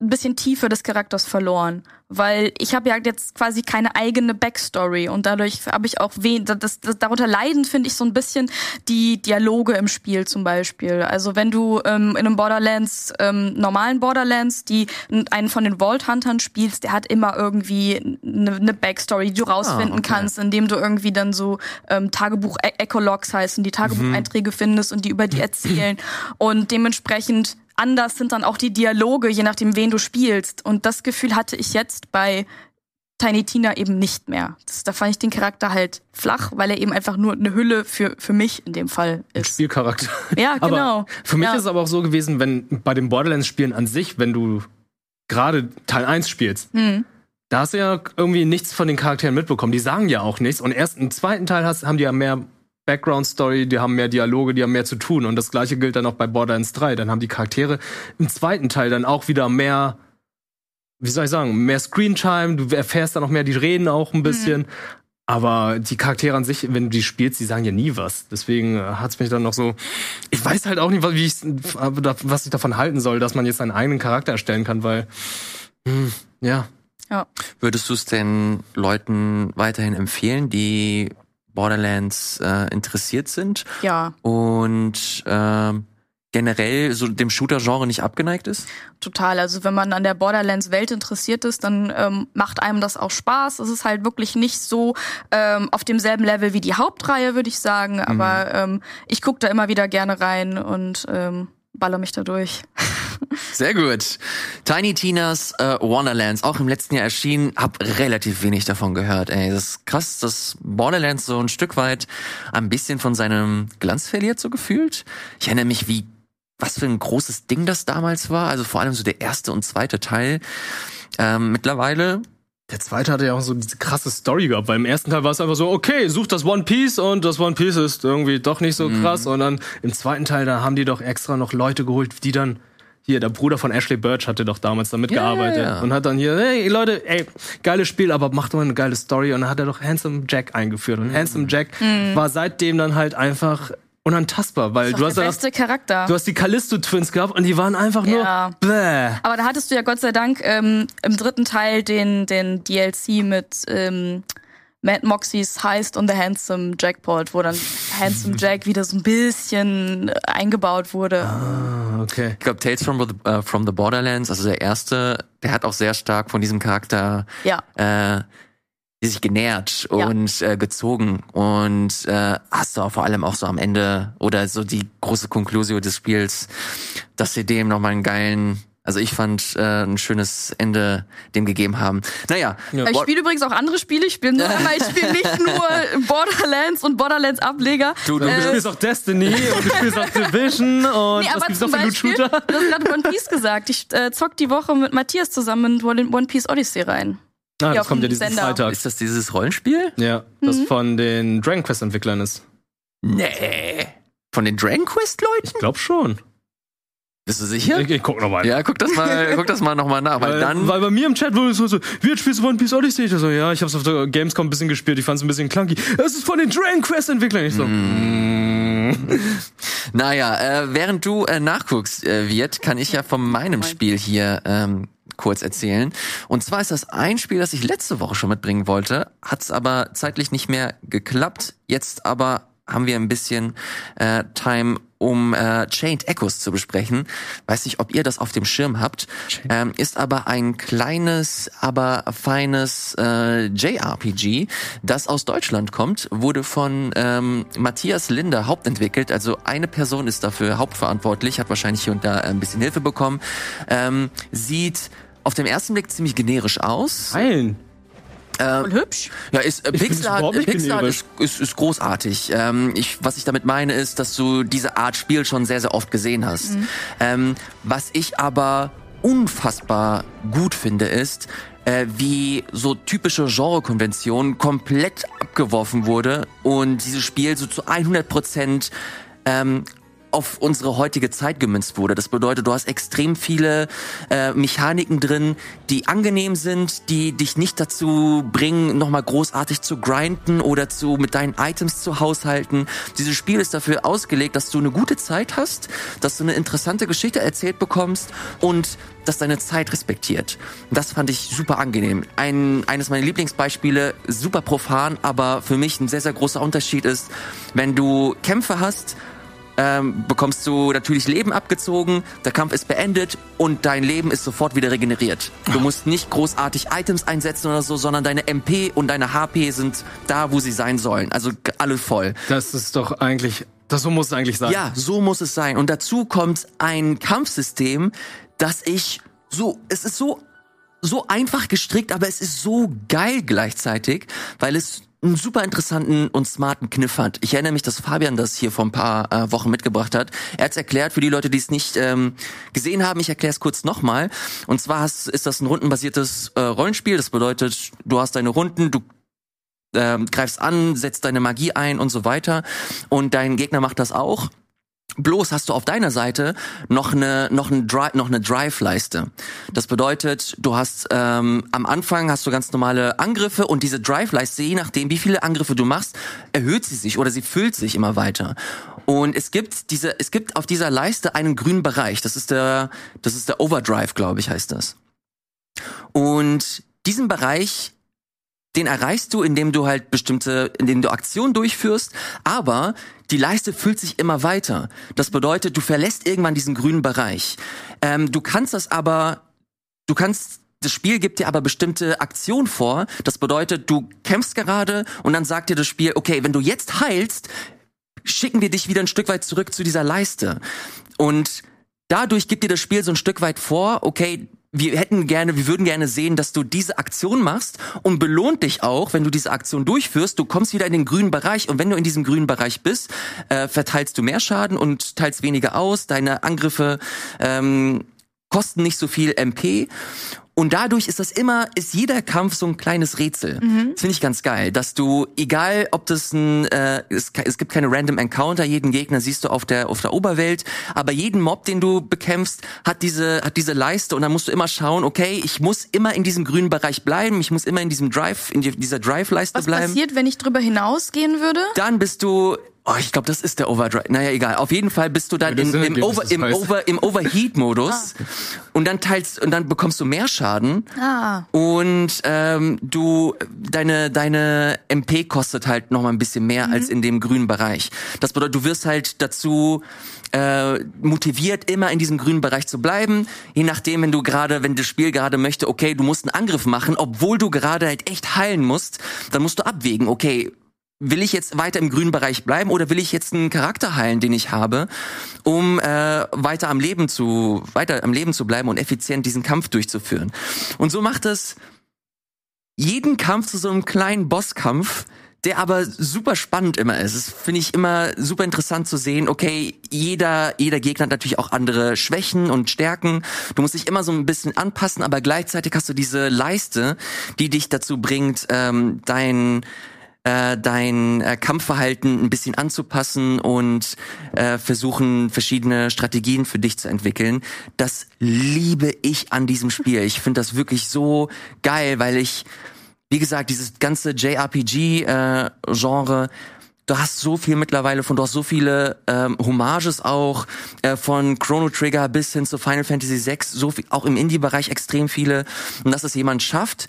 ein bisschen Tiefe des Charakters verloren. Weil ich habe ja jetzt quasi keine eigene Backstory und dadurch habe ich auch wen das, das darunter leiden finde ich so ein bisschen die Dialoge im Spiel zum Beispiel. Also wenn du ähm, in einem Borderlands ähm, normalen Borderlands die einen von den Vault Huntern spielst, der hat immer irgendwie eine, eine Backstory, die du rausfinden okay. kannst, indem du irgendwie dann so ähm, Tagebuch E- Ecologs heißen, die Tagebucheinträge findest und die über die erzählen und dementsprechend anders sind dann auch die Dialoge, je nachdem, wen du spielst. Und das Gefühl hatte ich jetzt bei Tiny Tina eben nicht mehr. Das, da fand ich den Charakter halt flach, weil er eben einfach nur eine Hülle für, für mich in dem Fall ist. Spielcharakter. Ja, genau. Aber für mich Ja. ist es aber auch so gewesen, wenn bei den Borderlands-Spielen an sich, wenn du gerade Teil 1 spielst, Hm. da hast du ja irgendwie nichts von den Charakteren mitbekommen. Die sagen ja auch nichts. Und erst im zweiten Teil hast, haben die ja mehr Background-Story, die haben mehr Dialoge, die haben mehr zu tun. Und das gleiche gilt dann auch bei Borderlands 3. Dann haben die Charaktere im zweiten Teil dann auch wieder mehr, wie soll ich sagen, mehr Screentime. Du erfährst dann auch mehr, die reden auch ein bisschen. Aber die Charaktere an sich, wenn du die spielst, die sagen ja nie was. Deswegen äh, hat's mich dann noch so. Ich weiß halt auch nicht, was- wie ich, was ich davon halten soll, dass man jetzt seinen eigenen Charakter erstellen kann, weil. Hm, ja. Ja. Würdest du es denn Leuten weiterhin empfehlen, die Borderlands äh, interessiert sind Ja, und ähm, generell so dem Shooter-Genre nicht abgeneigt ist? total. Also wenn man an der Borderlands-Welt interessiert ist, dann ähm, macht einem das auch Spaß. Es ist halt wirklich nicht so ähm, auf demselben Level wie die Hauptreihe, würde ich sagen. Aber ähm, ich gucke da immer wieder gerne rein und ähm, baller mich da durch. Sehr gut. Tiny Tinas äh, Wonderlands, auch im letzten Jahr erschienen, hab relativ wenig davon gehört. Ey, das ist krass, dass Borderlands so ein Stück weit ein bisschen von seinem Glanz verliert, so gefühlt. Ich erinnere mich, wie was für ein großes Ding das damals war. Also vor allem so der erste und zweite Teil. Ähm, mittlerweile Der zweite hatte ja auch so diese krasse Story gehabt, weil im ersten Teil war es einfach so, okay, such das One Piece und das One Piece ist irgendwie doch nicht so krass. Und dann im zweiten Teil, da haben die doch extra noch Leute geholt, die dann. Hier, der Bruder von Ashley Birch hatte doch damals damit Ja, gearbeitet ja. und hat dann hier, hey Leute, ey, geiles Spiel, aber macht doch mal eine geile Story. Und dann hat er doch Handsome Jack eingeführt. Und Handsome Jack war seitdem dann halt einfach unantastbar, weil du hast, der beste Charakter. du hast die Callisto-Twins gehabt und die waren einfach nur Ja. bäh. Aber da hattest du ja Gott sei Dank ähm, im dritten Teil den, den DLC mit ähm, Mad Moxies Heist und The Handsome Jackpot, wo dann Handsome Jack wieder so ein bisschen eingebaut wurde. Ah, okay. Ich glaube, Tales from the, äh, from the Borderlands, also der erste, der hat auch sehr stark von diesem Charakter Ja. äh, sich genährt Ja. und äh, gezogen. Und äh, hast du auch vor allem auch so am Ende oder so die große Konklusio des Spiels, dass sie dem nochmal einen geilen, also ich fand äh, ein schönes Ende dem gegeben haben. Naja, Ich spiele übrigens auch andere Spiele. Ich spiele nur einmal, ich spiele nicht nur Borderlands und Borderlands Ableger. du, du, Du spielst auch Destiny und du spielst auch Division und Nee, was gibt's noch für Beispiel, Loot-Shooter? du hast gerade One Piece gesagt. Ich äh, zock die Woche mit Matthias zusammen in One Piece Odyssey rein. Ah, das kommt ja diesen Sender. Freitag. ist das dieses Rollenspiel? Ja, das Mhm. von den Dragon Quest Entwicklern ist. Nee. Von den Dragon Quest Leuten? Ich glaube schon. Bist du sicher? Ich, ich guck nochmal. Ja, guck das mal, guck das mal nochmal nach, weil Weil, dann. weil bei mir im Chat wurde es so, so, wie spielst du One Piece Odyssey? Ich so, ja, ich hab's auf der Gamescom ein bisschen gespielt, ich fand's ein bisschen clunky. Es ist von den Dragon Quest Entwicklern. Ich so, Naja, äh, während du äh, nachguckst, äh, wird, kann ich ja von meinem Spiel hier ähm, kurz erzählen. Und zwar ist das ein Spiel, das ich letzte Woche schon mitbringen wollte, hat es aber zeitlich nicht mehr geklappt. Jetzt aber haben wir ein bisschen äh, Time, um äh, Chained Echoes zu besprechen. Weiß nicht, ob ihr das auf dem Schirm habt. Ähm, ist aber ein kleines, aber feines äh, JRPG, das aus Deutschland kommt, wurde von ähm, Matthias Linder hauptentwickelt. Also eine Person ist dafür hauptverantwortlich, hat wahrscheinlich hier und da ein bisschen Hilfe bekommen. Ähm, sieht auf dem ersten Blick ziemlich generisch aus. Nein. Und hübsch. Ja, ist äh, Pixar generisch. ist, ist, ist großartig. Ähm, ich, was ich damit meine, ist, dass du diese Art Spiel schon sehr, sehr oft gesehen hast. Ähm, was ich aber unfassbar gut finde, ist, äh, wie so typische Genrekonventionen komplett abgeworfen wurde und dieses Spiel so zu 100 Prozent ähm, auf unsere heutige Zeit gemünzt wurde. Das bedeutet, du hast extrem viele äh, Mechaniken drin, die angenehm sind, die dich nicht dazu bringen, nochmal großartig zu grinden oder zu mit deinen Items zu haushalten. Dieses Spiel ist dafür ausgelegt, dass du eine gute Zeit hast, dass du eine interessante Geschichte erzählt bekommst und dass deine Zeit respektiert. Das fand ich super angenehm. Ein, eines meiner Lieblingsbeispiele, super profan, aber für mich ein sehr, sehr großer Unterschied ist, wenn du Kämpfe hast, ähm, bekommst du natürlich Leben abgezogen, der Kampf ist beendet und dein Leben ist sofort wieder regeneriert. Du musst nicht großartig Items einsetzen oder so, sondern deine MP und deine HP sind da, wo sie sein sollen. Also alle voll. Das ist doch eigentlich, das so muss es eigentlich sein. Ja, so muss es sein. Und dazu kommt ein Kampfsystem, das ich so, es ist so, so einfach gestrickt, aber es ist so geil gleichzeitig, weil es einen super interessanten und smarten Kniff hat. Ich erinnere mich, dass Fabian das hier vor ein paar äh, Wochen mitgebracht hat. Er hat es erklärt, für die Leute, die es nicht ähm, gesehen haben, ich erkläre es kurz nochmal. Und zwar hast, ist das ein rundenbasiertes äh, Rollenspiel. Das bedeutet, du hast deine Runden, du ähm, greifst an, setzt deine Magie ein und so weiter. Und dein Gegner macht das auch. Bloß hast du auf deiner Seite noch eine noch ein Drive noch eine Drive-Leiste. Das bedeutet, du hast ähm, am Anfang hast du ganz normale Angriffe und diese Drive-Leiste, je nachdem, wie viele Angriffe du machst, erhöht sie sich oder sie füllt sich immer weiter. Und es gibt diese es gibt auf dieser Leiste einen grünen Bereich. Das ist der das ist der Overdrive, glaube ich, heißt das. Und diesen Bereich den erreichst du, indem du halt bestimmte, indem du Aktionen durchführst, aber die Leiste füllt sich immer weiter. Das bedeutet, du verlässt irgendwann diesen grünen Bereich. Ähm, du kannst das aber, du kannst das Spiel gibt dir aber bestimmte Aktionen vor. Das bedeutet, du kämpfst gerade und dann sagt dir das Spiel, okay, wenn du jetzt heilst, schicken wir dich wieder ein Stück weit zurück zu dieser Leiste. Und dadurch gibt dir das Spiel so ein Stück weit vor, okay, wir hätten gerne, wir würden gerne sehen, dass du diese Aktion machst und belohnt dich auch, wenn du diese Aktion durchführst. Du kommst wieder in den grünen Bereich und wenn du in diesem grünen Bereich bist, äh, verteilst du mehr Schaden und teilst weniger aus. Deine Angriffe ähm, kosten nicht so viel MP. Und dadurch ist das immer, ist jeder Kampf so ein kleines Rätsel. Das finde ich ganz geil, dass du, egal ob das ein, äh, es, es gibt keine Random Encounter, jeden Gegner siehst du auf der auf der Oberwelt, aber jeden Mob, den du bekämpfst, hat diese hat diese Leiste und dann musst du immer schauen, okay, ich muss immer in diesem grünen Bereich bleiben, ich muss immer in diesem Drive, in die, dieser Drive-Leiste Was bleiben. passiert, wenn ich drüber hinausgehen würde? Dann bist du Oh, ich glaube, das ist der Overdrive. Naja, egal. Auf jeden Fall bist du dann das in, im, Over, im. Over, im Overheat-Modus und dann teilst und dann bekommst du mehr Schaden Ah. und ähm, du deine deine MP kostet halt noch mal ein bisschen mehr als in dem grünen Bereich. Das bedeutet, du wirst halt dazu äh, motiviert, immer in diesem grünen Bereich zu bleiben. Je nachdem, wenn du gerade, wenn das Spiel gerade möchte, okay, du musst einen Angriff machen, obwohl du gerade halt echt heilen musst, dann musst du abwägen, okay. Will ich jetzt weiter im grünen Bereich bleiben oder will ich jetzt einen Charakter heilen, den ich habe, um äh, weiter am Leben zu weiter am Leben zu bleiben und effizient diesen Kampf durchzuführen? Und so macht es jeden Kampf zu so einem kleinen Bosskampf, der aber super spannend immer ist. Das finde ich immer super interessant zu sehen. Okay, jeder, jeder Gegner hat natürlich auch andere Schwächen und Stärken. Du musst dich immer so ein bisschen anpassen, aber gleichzeitig hast du diese Leiste, die dich dazu bringt, ähm, dein äh, dein äh, Kampfverhalten ein bisschen anzupassen und äh, versuchen, verschiedene Strategien für dich zu entwickeln. Das liebe ich an diesem Spiel. Ich finde das wirklich so geil, weil ich, wie gesagt, dieses ganze JRPG-Genre, äh, du hast so viel mittlerweile von, du hast so viele ähm, Hommages auch, äh, von Chrono Trigger bis hin zu Final Fantasy VI, so viel, auch im Indie-Bereich extrem viele. Und dass es jemand schafft,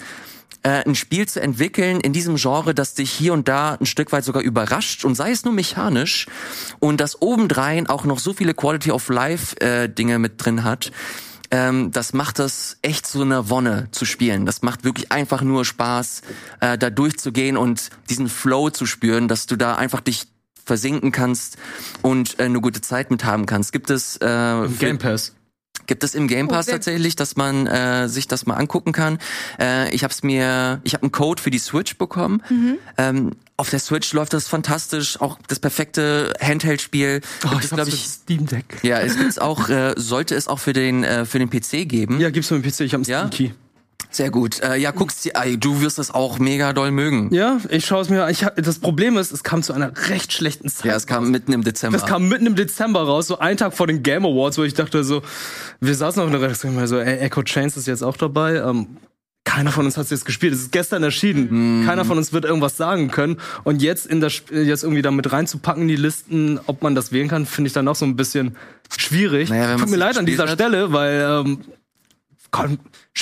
äh, ein Spiel zu entwickeln in diesem Genre, das dich hier und da ein Stück weit sogar überrascht und sei es nur mechanisch und das obendrein auch noch so viele Quality of Life äh, Dinge mit drin hat, ähm, das macht das echt so eine Wonne zu spielen. Das macht wirklich einfach nur Spaß, äh, da durchzugehen und diesen Flow zu spüren, dass du da einfach dich versinken kannst und äh, eine gute Zeit mit haben kannst. Gibt es äh, Game Pass. Gibt es im Game Oh, Pass sehr tatsächlich, dass man äh, sich das mal angucken kann. Äh, ich habe es mir, ich habe einen Code für die Switch bekommen. Mhm. Ähm, auf der Switch läuft das fantastisch, auch das perfekte Handheld-Spiel. Oh, ich es, hab's glaub für ich, Steam Deck. ja, es gibt's auch, äh, sollte es auch für den äh, für den PC geben. Ja, gibt's für den PC, ich habe einen Ja? Steam Key. Sehr gut. Äh, ja, guckst dir, du wirst das auch mega doll mögen. Ja, ich schaue es mir an. Ich, das Problem ist, es kam zu einer recht schlechten Zeit. Ja, es kam mitten im Dezember. Das kam mitten im Dezember raus, so einen Tag vor den Game Awards, wo ich dachte so, wir saßen auf einer Redaktion so, ey, Echo Chains ist jetzt auch dabei. Ähm, keiner von uns hat es jetzt gespielt. Es ist gestern erschienen. Mhm. Keiner von uns wird irgendwas sagen können. Und jetzt in das jetzt irgendwie damit reinzupacken in die Listen, ob man das wählen kann, finde ich dann auch so ein bisschen schwierig. Naja, Tut mir leid an dieser hat. Stelle, weil ähm,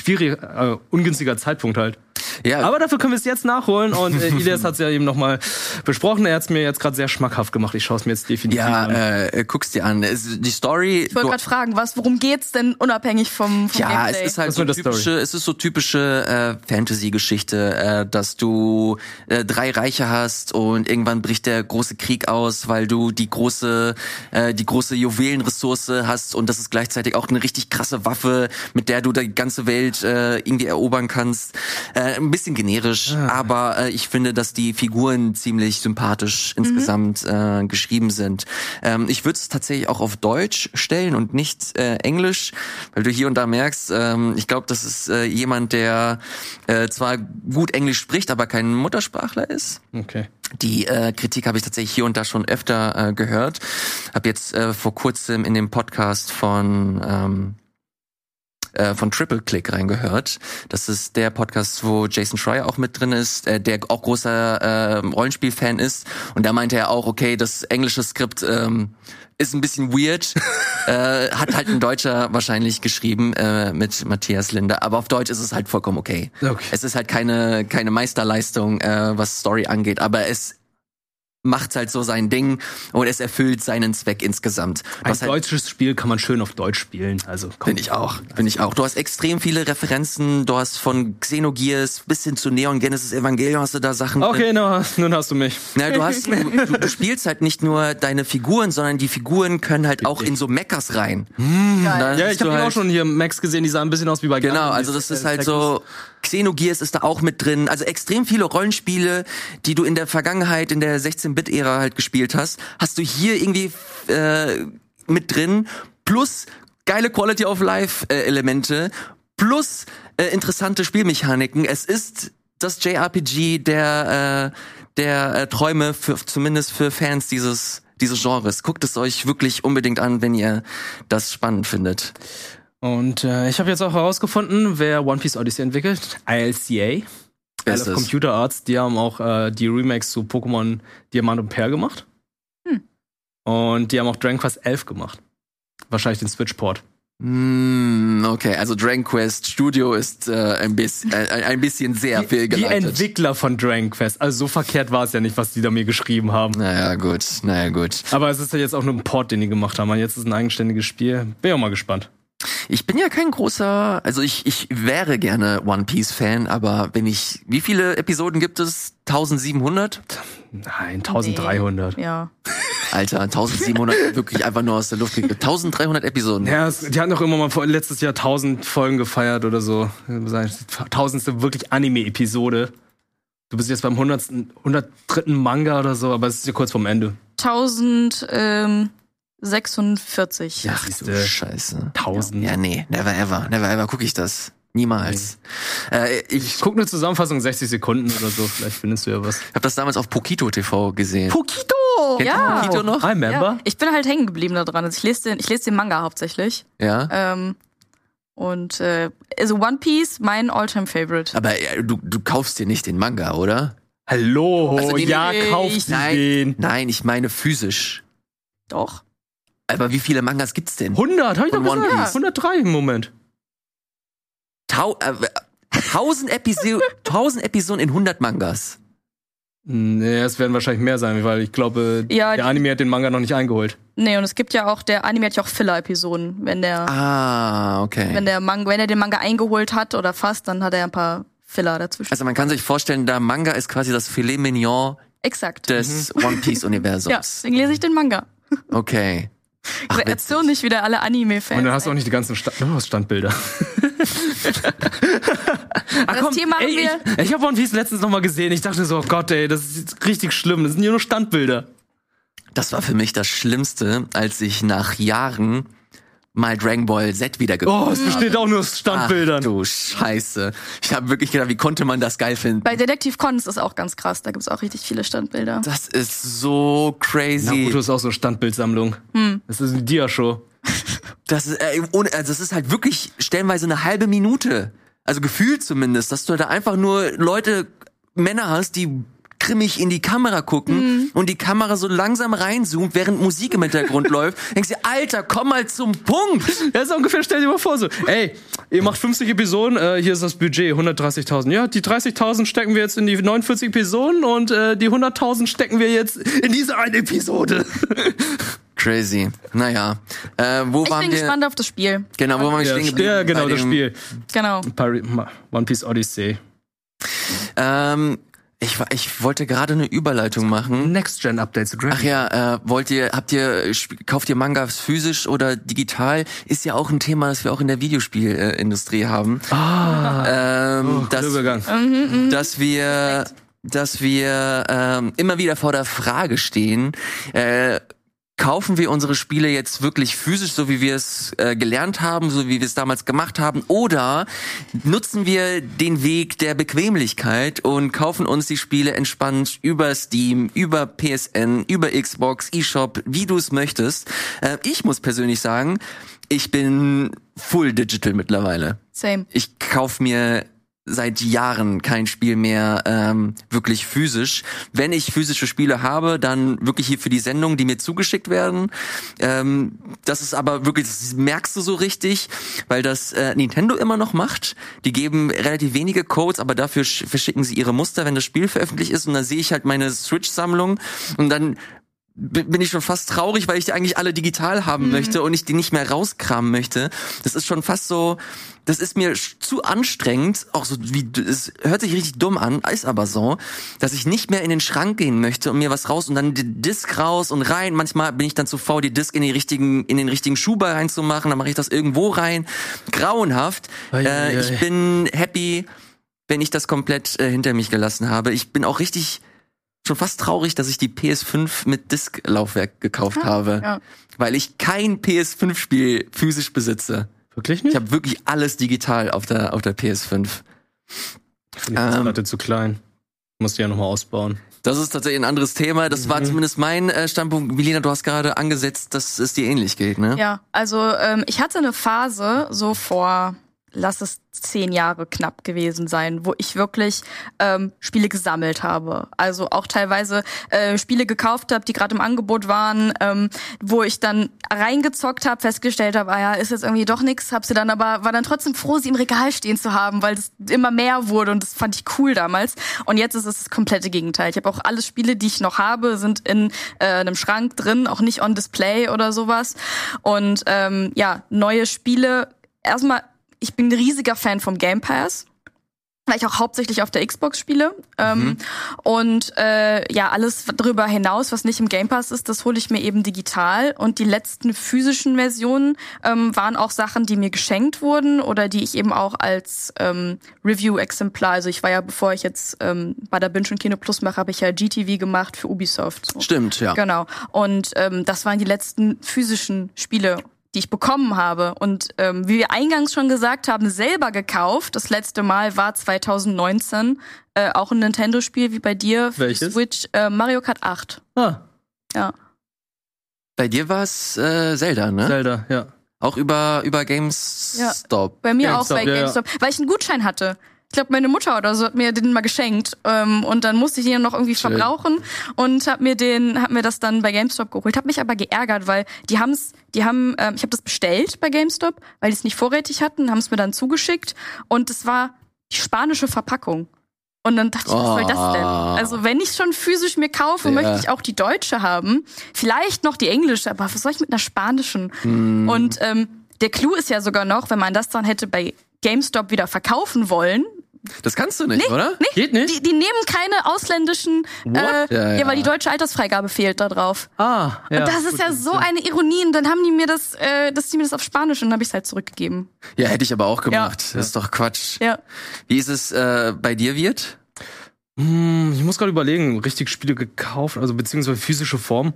kon- schwierig, äh, ungünstiger Zeitpunkt halt. Ja, Aber dafür können wir es jetzt nachholen und äh, Ilias hat es ja eben nochmal besprochen. Er hat es mir jetzt gerade sehr schmackhaft gemacht. Ich schaue es mir jetzt definitiv ja, an. äh, guck's dir an. Es, die Story. Ich wollte gerade fragen, was, worum geht's denn unabhängig vom, vom Ja, Gameplay? es ist halt Was so typische, es ist so typische äh, Fantasy-Geschichte, äh, dass du äh, drei Reiche hast und irgendwann bricht der große Krieg aus, weil du die große, äh, die große Juwelenressource hast und das ist gleichzeitig auch eine richtig krasse Waffe, mit der du die ganze Welt äh, irgendwie erobern kannst. Äh, ein bisschen generisch, aber äh, ich finde, dass die Figuren ziemlich sympathisch insgesamt äh, geschrieben sind. Ähm, ich würde es tatsächlich auch auf Deutsch stellen und nicht äh, Englisch, weil du hier und da merkst, ähm, ich glaube, das ist äh, jemand, der äh, zwar gut Englisch spricht, aber kein Muttersprachler ist. okay. Die äh, Kritik habe ich tatsächlich hier und da schon öfter äh, gehört. Habe jetzt äh, vor kurzem in dem Podcast von ähm, äh, von Triple Click reingehört. Das ist der Podcast, wo Jason Schreier auch mit drin ist, äh, der auch großer äh, Rollenspiel-Fan ist. Und da meinte er auch, okay, das englische Skript ähm, ist ein bisschen weird. äh, hat halt ein Deutscher wahrscheinlich geschrieben äh, mit Matthias Linde, aber auf Deutsch ist es halt vollkommen okay. Okay. Es ist halt keine keine Meisterleistung, äh, was Story angeht, aber es macht halt so sein Ding und es erfüllt seinen Zweck insgesamt. Ein Was halt deutsches Spiel kann man schön auf Deutsch spielen. Also komm. Bin ich auch, bin ich auch. Du hast extrem viele Referenzen, du hast von Xenogears bis hin zu Neon Genesis Evangelion hast du da Sachen. Okay, na, nun hast du mich. Na, du hast, du, du, du spielst halt nicht nur deine Figuren, sondern die Figuren können halt auch in so Mechas rein. Da Ja, ich habe du halt- auch schon hier Max gesehen, die sah ein bisschen aus wie bei Genau, Gundam, also das ist äh, halt Tech- so, Xenogears ist da auch mit drin, also extrem viele Rollenspiele, die du in der Vergangenheit, in der 16-Bit-Ära halt gespielt hast, hast du hier irgendwie äh, mit drin, plus geile Quality of Life-Elemente, plus äh, interessante Spielmechaniken. Es ist das JRPG der, äh, der äh, Träume, für, zumindest für Fans dieses dieses Genres. Guckt es euch wirklich unbedingt an, wenn ihr das spannend findet. Und äh, ich habe jetzt auch herausgefunden, wer One Piece Odyssey entwickelt. ILCA. Isle ist of? Computer Arts, die haben auch äh, die Remakes zu Pokémon Diamant und Perl gemacht. Hm. Und die haben auch Dragon Quest 11 gemacht. Wahrscheinlich den Switch-Port. Mm, okay, also Dragon Quest Studio ist äh, ein, bisschen, äh, ein bisschen sehr Die fehlgeleitet. Entwickler von Dragon Quest. Also so verkehrt war es ja nicht, was die da mir geschrieben haben. naja, gut, naja, gut. Aber es ist ja jetzt auch nur ein Port, den die gemacht haben. Und jetzt ist es ein eigenständiges Spiel. Bin ja auch mal gespannt. Ich bin ja kein großer, also ich, ich wäre gerne One Piece Fan, aber wenn ich, wie viele Episoden gibt es? 1700? Nein, 1300. Ja. Alter, 1700 wirklich einfach nur aus der Luft gegriffen. 1300 Episoden. Ja, es, die hatten doch immer mal vor, letztes Jahr 1000 Folgen gefeiert oder so. Tausendste wirklich Anime-Episode. Du bist jetzt beim 100. 103. Manga oder so, aber es ist ja kurz vorm Ende. 1046. Ach du. Scheiße. 1000. Ja, nee, never ever, never ever gucke ich das. Niemals. Äh, ich Ich guck eine Zusammenfassung, 60 Sekunden oder so, vielleicht findest du ja was. habe das damals auf Pokito TV gesehen. Pokito! Kennt Ja. Pokito noch? I remember. Ja, ich bin halt hängen geblieben da dran. Also ich lese den, ich lese den Manga hauptsächlich. Ja. Ähm, und äh, also One Piece, mein Alltime Favorite. Aber äh, du, du kaufst dir nicht den Manga, oder? Hallo, Also, nee, ja, nee, kauft ich- Nein, den. nein, ich meine physisch. Doch. Aber wie viele Mangas gibt's denn? 100, hab ich doch Von gesagt. Piece. 103 im Moment. Tau äh, 1000, Episo 1000 Episoden in 100 Mangas. Nee, es werden wahrscheinlich mehr sein, weil ich glaube, Ja, der Anime hat den Manga noch nicht eingeholt. Nee, und es gibt ja auch, der Anime hat ja auch Filler-Episoden. Wenn der, Ah, okay. wenn der Manga, wenn er den Manga eingeholt hat oder fast, dann hat er ein paar Filler dazwischen. Also man kann sich vorstellen, der Manga ist quasi das Filet Mignon Exakt. des One Piece Ja, Universums. deswegen lese ich den Manga. Okay. Ach, witzig. Erzähl nicht wieder alle Anime-Fans. Und dann hast du auch nicht die ganzen Sta oh, Standbilder. ah, Das Thema haben ey, wir- Ich, ich habe One Piece letztens noch mal gesehen. Ich dachte so, oh Gott, ey, das ist richtig schlimm. Das sind hier nur Standbilder. Das war für mich das Schlimmste, als ich nach Jahren mal Dragon Ball Z wieder geguckt Oh, es besteht auch nur aus Ach, Standbildern. du Scheiße. Ich habe wirklich gedacht, wie konnte man das geil finden? Bei Detektiv Conan ist es auch ganz krass. Da gibt's auch richtig viele Standbilder. Das ist so crazy. Naruto ist auch so eine Standbildsammlung. Hm. Das ist eine Dia-Show. Das ist, äh, ohne, also das ist halt wirklich stellenweise eine halbe Minute. Also gefühlt zumindest, dass du da einfach nur Leute, Männer hast, die grimmig in die Kamera gucken und die Kamera so langsam reinzoomt, während Musik im Hintergrund läuft. Denkst du, Alter, komm mal zum Punkt. Ja, ist ungefähr, stell dir mal vor, so, ey, ihr macht 50 Episoden, äh, hier ist das Budget, 130.000. Ja, die 30.000 stecken wir jetzt in die 49 Episoden und äh, die 100.000 stecken wir jetzt in diese eine Episode. Crazy. Naja, äh, wo Ich waren bin wir? gespannt auf das Spiel. Genau, wo waren wir ja, stehen geblieben? ja, genau, das Spiel. Genau. One Piece Odyssey. Ähm, ich, ich wollte gerade eine Überleitung machen. Next-Gen-Updates. Ach ja, äh, wollt ihr, habt ihr, kauft ihr Mangas physisch oder digital? Ist ja auch ein Thema, das wir auch in der Videospielindustrie haben. Ah, Ähm, oh, dass, Übergang. dass wir, dass wir ähm, immer wieder vor der Frage stehen, äh, kaufen wir unsere Spiele jetzt wirklich physisch, so wie wir es äh, gelernt haben, so wie wir es damals gemacht haben, oder nutzen wir den Weg der Bequemlichkeit und kaufen uns die Spiele entspannt über Steam, über PSN, über Xbox, eShop, wie du es möchtest. Äh, ich muss persönlich sagen, ich bin full digital mittlerweile Same. ich kauf mir seit Jahren kein Spiel mehr ähm, wirklich physisch. Wenn ich physische Spiele habe, dann wirklich hier für die Sendung, die mir zugeschickt werden. Ähm, das ist aber wirklich, das merkst du so richtig, weil das äh, Nintendo immer noch macht. Die geben relativ wenige Codes, aber dafür sch- verschicken sie ihre Muster, wenn das Spiel veröffentlicht ist. Und dann sehe ich halt meine Switch-Sammlung und dann bin ich schon fast traurig, weil ich die eigentlich alle digital haben möchte und ich die nicht mehr rauskramen möchte. Das ist schon fast so, das ist mir zu anstrengend, auch so wie, es hört sich richtig dumm an, ist aber so, dass ich nicht mehr in den Schrank gehen möchte und mir was raus und dann die Disc raus und rein. Manchmal bin ich dann zu faul, die Disc in, die richtigen, in den richtigen Schuber reinzumachen, dann mache ich das irgendwo rein. Grauenhaft. Ei, Äh, ei, ei. ich bin happy, wenn ich das komplett äh, hinter mich gelassen habe. Ich bin auch richtig schon fast traurig, dass ich die PS5 mit Disk-Laufwerk gekauft habe, ja. weil ich kein PS5-Spiel physisch besitze. Wirklich nicht? Ich habe wirklich alles digital auf der auf der PS5. Ich finde die ähm, Platte zu klein. Musst die ja nochmal ausbauen. Das ist tatsächlich ein anderes Thema. Das Mhm. war zumindest mein äh, Standpunkt. Milena, du hast gerade angesetzt, dass es dir ähnlich geht, ne? Ja, also ähm, ich hatte eine Phase so vor, lass es zehn Jahre knapp gewesen sein, wo ich wirklich ähm, Spiele gesammelt habe. Also auch teilweise äh, Spiele gekauft habe, die gerade im Angebot waren, ähm, wo ich dann reingezockt habe, festgestellt habe, ah ja, ist jetzt irgendwie doch nix, hab sie dann aber war dann trotzdem froh, sie im Regal stehen zu haben, weil es immer mehr wurde und das fand ich cool damals. Und jetzt ist es das komplette Gegenteil. Ich habe auch alle Spiele, die ich noch habe, sind in äh, einem Schrank drin, auch nicht on Display oder sowas. Und ähm, ja, neue Spiele. Erstmal, ich bin ein riesiger Fan vom Game Pass weil ich auch hauptsächlich auf der Xbox spiele. Ähm, und äh, ja, alles darüber hinaus, was nicht im Game Pass ist, das hole ich mir eben digital. Und die letzten physischen Versionen ähm, waren auch Sachen, die mir geschenkt wurden oder die ich eben auch als ähm, Review-Exemplar, also ich war ja, bevor ich jetzt ähm, bei der Binge und Kino Plus mache, habe ich ja GTV gemacht für Ubisoft. So. Stimmt, ja. Genau. Und ähm, das waren die letzten physischen Spiele, die ich bekommen habe. Und ähm, wie wir eingangs schon gesagt haben, selber gekauft. Das letzte Mal war 2019 äh, auch ein Nintendo-Spiel wie bei dir für Welches? Switch äh, Mario Kart 8. Ah, Ja. Bei dir war es äh, Zelda, ne? Zelda, ja. Auch über, über GameStop. Bei mir GameStop, auch bei ja, ja. GameStop, weil ich einen Gutschein hatte. Ich glaube, meine Mutter oder so hat mir den mal geschenkt ähm, und dann musste ich den noch irgendwie Schön. verbrauchen und hab mir den, hab mir das dann bei GameStop geholt. Hab mich aber geärgert, weil die haben's, die haben, ähm, ich habe das bestellt bei GameStop, weil die es nicht vorrätig hatten, haben es mir dann zugeschickt und es war die spanische Verpackung. Und dann dachte ich, was soll das denn? Oh. Also wenn ich schon physisch mir kaufe, Ja. möchte ich auch die deutsche haben. Vielleicht noch die englische, aber was soll ich mit einer spanischen? Hm. Und ähm, der Clou ist ja sogar noch, wenn man das dann hätte bei GameStop wieder verkaufen wollen. Das kannst du nicht, oder? Geht nicht? Die, die nehmen keine ausländischen, äh, Ja, ja, ja. weil die deutsche Altersfreigabe fehlt da drauf. ah, ja. und das ist ja so eine Ironie. Und dann haben die mir das, äh, dass die mir das auf Spanisch und dann habe ich es halt zurückgegeben. Ja, hätte ich aber auch gemacht. Ja. Das ist doch Quatsch. Ja. Wie ist es äh, bei dir, Wirt? Hm, Ich muss gerade überlegen, richtig Spiele gekauft, also beziehungsweise physische Form.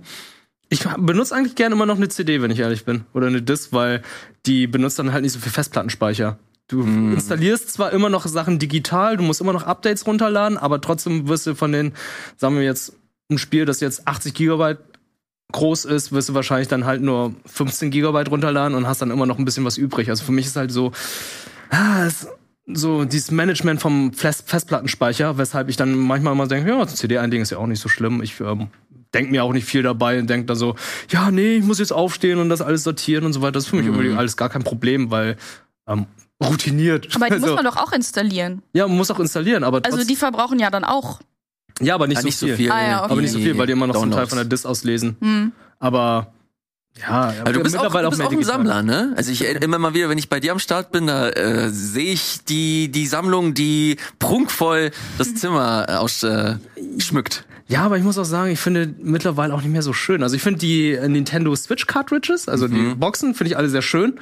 Ich benutze eigentlich gerne immer noch eine CD, wenn ich ehrlich bin. Oder eine Disc, weil die benutzt dann halt nicht so viel Festplattenspeicher. Du installierst zwar immer noch Sachen digital, du musst immer noch Updates runterladen, aber trotzdem wirst du von den, sagen wir jetzt, ein Spiel, das jetzt 80 Gigabyte groß ist, wirst du wahrscheinlich dann halt nur 15 Gigabyte runterladen und hast dann immer noch ein bisschen was übrig. Also für mich ist halt so, ah, es, so dieses Management vom Fest Festplattenspeicher, weshalb ich dann manchmal mal denke, ja, CD-Einding ist ja auch nicht so schlimm. Ich ähm, denke mir auch nicht viel dabei und denke da so, ja, nee, ich muss jetzt aufstehen und das alles sortieren und so weiter. Das ist für mich Mhm. alles gar kein Problem, weil ähm, routiniert. Aber die Also, muss man doch auch installieren. ja, man muss auch installieren, aber Also die verbrauchen ja dann auch. ja, aber nicht, Ja, so, nicht so viel. viel. Ah, ja, okay. Aber nicht so viel, weil die immer noch so einen Teil von der Disk auslesen. Hm. Aber ja, Aber du bist auch, du bist mehr auch ein. Sammler, ne? Also ich immer mal wieder, wenn ich bei dir am Start bin, da äh, sehe ich die die Sammlung, die prunkvoll das Zimmer äh, aus, äh, schmückt. Ja, aber ich muss auch sagen, ich finde mittlerweile auch nicht mehr so schön. Also ich finde die Nintendo Switch Cartridges, also Mhm. die Boxen, finde ich alle sehr schön.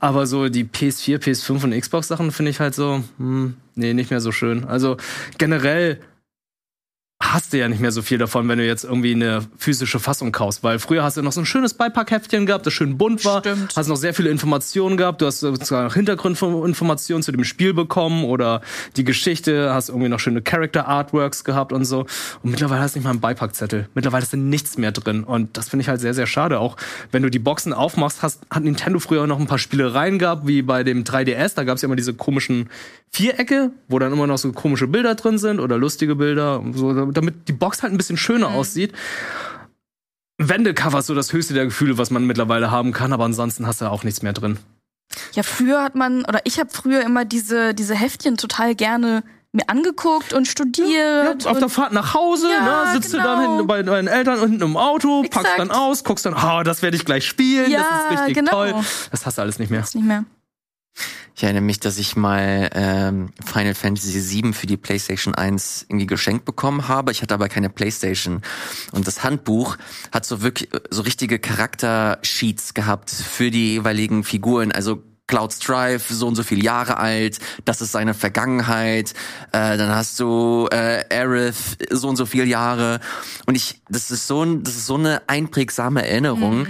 Aber so die PS4, PS5 und Xbox Sachen finde ich halt so, hm, nee, nicht mehr so schön. Also generell hast du ja nicht mehr so viel davon, wenn du jetzt irgendwie eine physische Fassung kaufst, weil früher hast du noch so ein schönes Beipackheftchen gehabt, das schön bunt war, Stimmt. hast noch sehr viele Informationen gehabt, du hast sozusagen Hintergrundinformationen zu dem Spiel bekommen oder die Geschichte, hast irgendwie noch schöne Character Artworks gehabt und so. Und mittlerweile hast du nicht mal einen Beipackzettel. Mittlerweile ist da nichts mehr drin. Und das finde ich halt sehr sehr schade, auch wenn du die Boxen aufmachst, hast hat Nintendo früher noch ein paar Spielereien gehabt, wie bei dem 3DS, da gab es ja immer diese komischen Vierecke, wo dann immer noch so komische Bilder drin sind oder lustige Bilder, so, damit die Box halt ein bisschen schöner aussieht. Wendecover ist so das höchste der Gefühle, was man mittlerweile haben kann, aber ansonsten hast du auch nichts mehr drin. Ja, früher hat man, oder ich habe früher immer diese, diese Heftchen total gerne mir angeguckt und studiert. Ja, auf der Fahrt nach Hause, Ja, ne, sitzt genau. du dann hinten bei deinen Eltern unten im Auto, packst Exakt. dann aus, guckst dann, ah, das werde ich gleich spielen, Ja, das ist richtig genau. toll. Das hast du alles nicht mehr. ist nicht mehr. Ich erinnere mich, dass ich mal ähm, Final Fantasy VII für die PlayStation 1 irgendwie geschenkt bekommen habe. Ich hatte aber keine PlayStation. Und das Handbuch hat so wirklich so richtige Charaktersheets gehabt für die jeweiligen Figuren. Also Cloud Strife, so und so viele Jahre alt, das ist seine Vergangenheit. Äh, dann hast du äh, Aerith, so und so viele Jahre. Und ich, das ist so ein, das ist so eine einprägsame Erinnerung,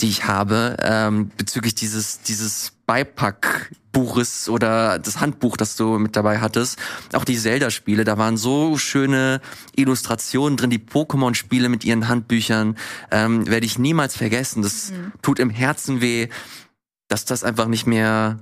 die ich habe ähm, bezüglich dieses dieses Beipackbuches oder das Handbuch, das du mit dabei hattest. Auch die Zelda-Spiele, da waren so schöne Illustrationen drin, die Pokémon-Spiele mit ihren Handbüchern, ähm, werde ich niemals vergessen. Das tut im Herzen weh, dass das einfach nicht mehr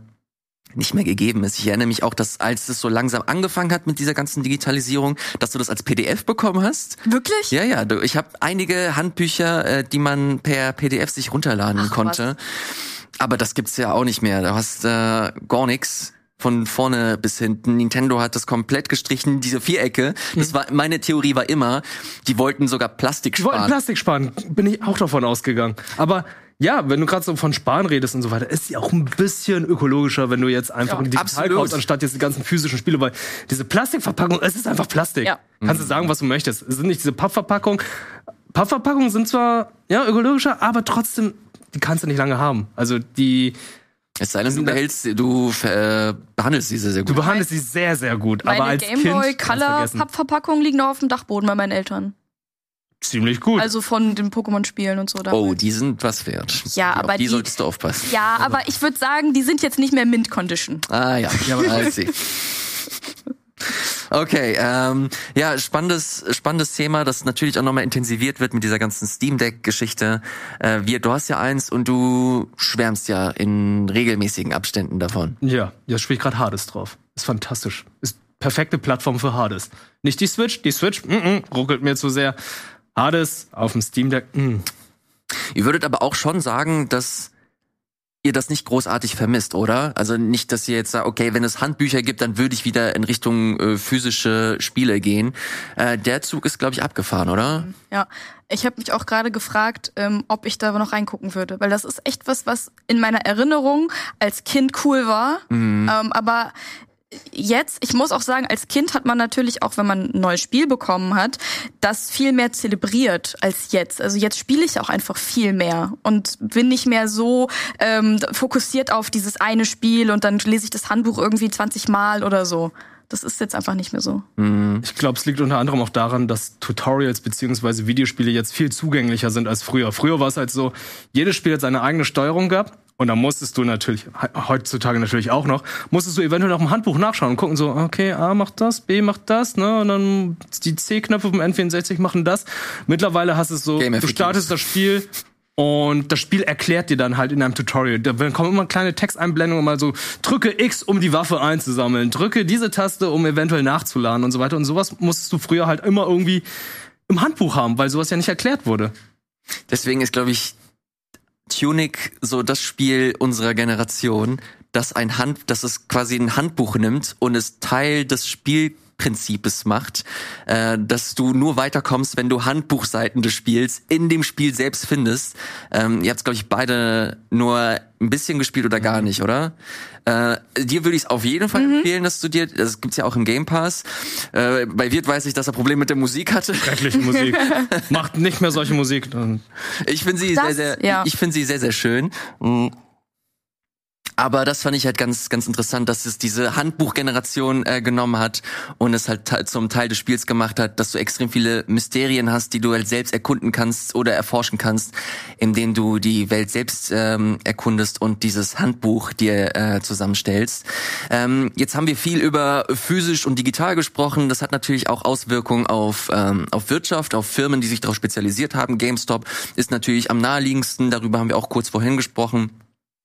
nicht mehr gegeben ist. Ich erinnere mich auch, dass als es so langsam angefangen hat mit dieser ganzen Digitalisierung, dass du das als PDF bekommen hast. Wirklich? Ja, ja, ich habe einige Handbücher, äh, die man per PDF sich runterladen Ach, konnte. Aber das gibt's ja auch nicht mehr. Du hast äh, gar nix von vorne bis hinten. Nintendo hat das komplett gestrichen, diese Vierecke. Das war meine Theorie war immer, die wollten sogar Plastik Die wollten sparen. Plastik sparen, bin ich auch davon ausgegangen. Aber ja, wenn du gerade so von Sparen redest und so weiter, ist sie auch ein bisschen ökologischer, wenn du jetzt einfach Ja, digital absolut. kaufst, anstatt jetzt die ganzen physischen Spiele, weil diese Plastikverpackung, es ist einfach Plastik. Ja. Kannst du sagen, was du möchtest. Es sind nicht diese Pappverpackungen. Pappverpackungen sind zwar ja ökologischer, aber trotzdem, die kannst du nicht lange haben. Also die, Es sei denn, du behältst, du äh, behandelst sie sehr, sehr du gut. behandelst sie sehr, sehr gut. Meine aber als Game Kind Boy kannst Color vergessen. Pappverpackungen liegen noch auf dem Dachboden bei meinen Eltern. ziemlich gut. Also von den Pokémon-Spielen und so. Dabei. Oh, die sind was wert. Ja, Auf aber die, die- solltest du aufpassen. Ja, aber ich würde sagen, die sind jetzt nicht mehr Mint-Condition. Ah ja, ja aber. Okay, ähm, ja, spannendes, spannendes Thema, das natürlich auch nochmal intensiviert wird mit dieser ganzen Steam Deck-Geschichte. Äh, wir, du hast ja eins und du schwärmst ja in regelmäßigen Abständen davon. Ja, jetzt spiele ich gerade Hades drauf. Ist fantastisch. Ist perfekte Plattform für Hades. Nicht die Switch, die Switch mm -mm, ruckelt mir zu sehr. Hades auf dem Steam Deck. Mm. Ihr würdet aber auch schon sagen, dass ihr das nicht großartig vermisst, oder? Also nicht, dass ihr jetzt sagt, okay, wenn es Handbücher gibt, dann würde ich wieder in Richtung äh, physische Spiele gehen. Äh, der Zug ist, glaube ich, abgefahren, oder? Ja, ich habe mich auch gerade gefragt, ähm, ob ich da noch reingucken würde, weil das ist echt was, was in meiner Erinnerung als Kind cool war. Ähm, aber jetzt, ich muss auch sagen, als Kind hat man natürlich auch, wenn man ein neues Spiel bekommen hat, das viel mehr zelebriert als jetzt. Also jetzt spiele ich auch einfach viel mehr und bin nicht mehr so ähm, fokussiert auf dieses eine Spiel und dann lese ich das Handbuch irgendwie 20 Mal oder so. Das ist jetzt einfach nicht mehr so. Ich glaube, es liegt unter anderem auch daran, dass Tutorials beziehungsweise Videospiele jetzt viel zugänglicher sind als früher. Früher war es halt so, jedes Spiel hat seine eigene Steuerung gehabt. Und dann musstest du natürlich, he- heutzutage natürlich auch noch, musstest du eventuell noch im Handbuch nachschauen und gucken so, okay, A macht das, B macht das, ne, und dann die C-Knöpfe vom N64 machen das. Mittlerweile hast du es so, Game du startest das Spiel und das Spiel erklärt dir dann halt in einem Tutorial. Da kommen immer kleine Texteinblendungen, mal so, drücke X, um die Waffe einzusammeln, drücke diese Taste, um eventuell nachzuladen und so weiter. Und sowas musstest du früher halt immer irgendwie im Handbuch haben, weil sowas ja nicht erklärt wurde. Deswegen ist, glaube ich, Tunic so das Spiel unserer Generation, das ein Hand, dass es quasi ein Handbuch nimmt und es Teil des Spielprinzips macht, äh, dass du nur weiterkommst, wenn du Handbuchseiten des Spiels in dem Spiel selbst findest. Ähm, ihr habt glaube ich beide nur ein bisschen gespielt oder gar nicht, oder? Äh, dir würde ich es auf jeden Fall empfehlen, dass du dir, das gibt's ja auch im Game Pass. Äh, bei Wirt weiß ich, dass er Probleme mit der Musik hatte. Schreckliche Musik. Macht nicht mehr solche Musik. Dann Ich finde sie Das- sehr, sehr, ja. ich finde sie sehr, sehr schön. Mm. Aber das fand ich halt ganz, ganz interessant, dass es diese Handbuchgeneration äh, genommen hat und es halt zum Teil des Spiels gemacht hat, dass du extrem viele Mysterien hast, die du halt selbst erkunden kannst oder erforschen kannst, indem du die Welt selbst ähm, erkundest und dieses Handbuch dir äh, zusammenstellst. Ähm, jetzt haben wir viel über physisch und digital gesprochen. Das hat natürlich auch Auswirkungen auf, ähm, auf Wirtschaft, auf Firmen, die sich darauf spezialisiert haben. GameStop ist natürlich am naheliegendsten. Darüber haben wir auch kurz vorhin gesprochen.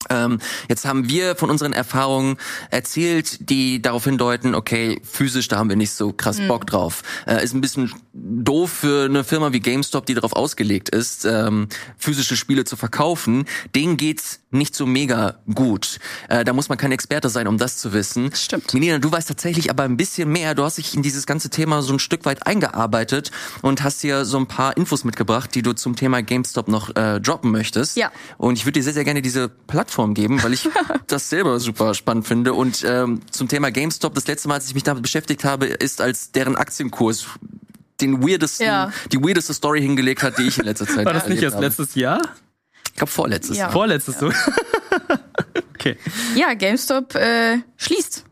Ähm, jetzt haben wir von unseren Erfahrungen erzählt, die darauf hindeuten, okay, physisch, da haben wir nicht so krass Bock drauf. Äh, ist ein bisschen doof für eine Firma wie GameStop, die darauf ausgelegt ist, ähm, physische Spiele zu verkaufen. Denen geht's nicht so mega gut. Äh, da muss man kein Experte sein, um das zu wissen. Stimmt. Melina, du weißt tatsächlich aber ein bisschen mehr. Du hast dich in dieses ganze Thema so ein Stück weit eingearbeitet und hast hier so ein paar Infos mitgebracht, die du zum Thema GameStop noch äh, droppen möchtest. Ja. Und ich würde dir sehr, sehr gerne diese Plattform geben, weil ich das selber super spannend finde. Und ähm, zum Thema GameStop, das letzte Mal, als ich mich damit beschäftigt habe, ist als deren Aktienkurs den weirdesten, Ja. die weirdeste Story hingelegt hat, die ich in letzter Zeit war das nicht erst habe. letztes Jahr? Ich glaube vorletztes Ja. Jahr. Vorletztes so. okay. Ja, GameStop äh, schließt.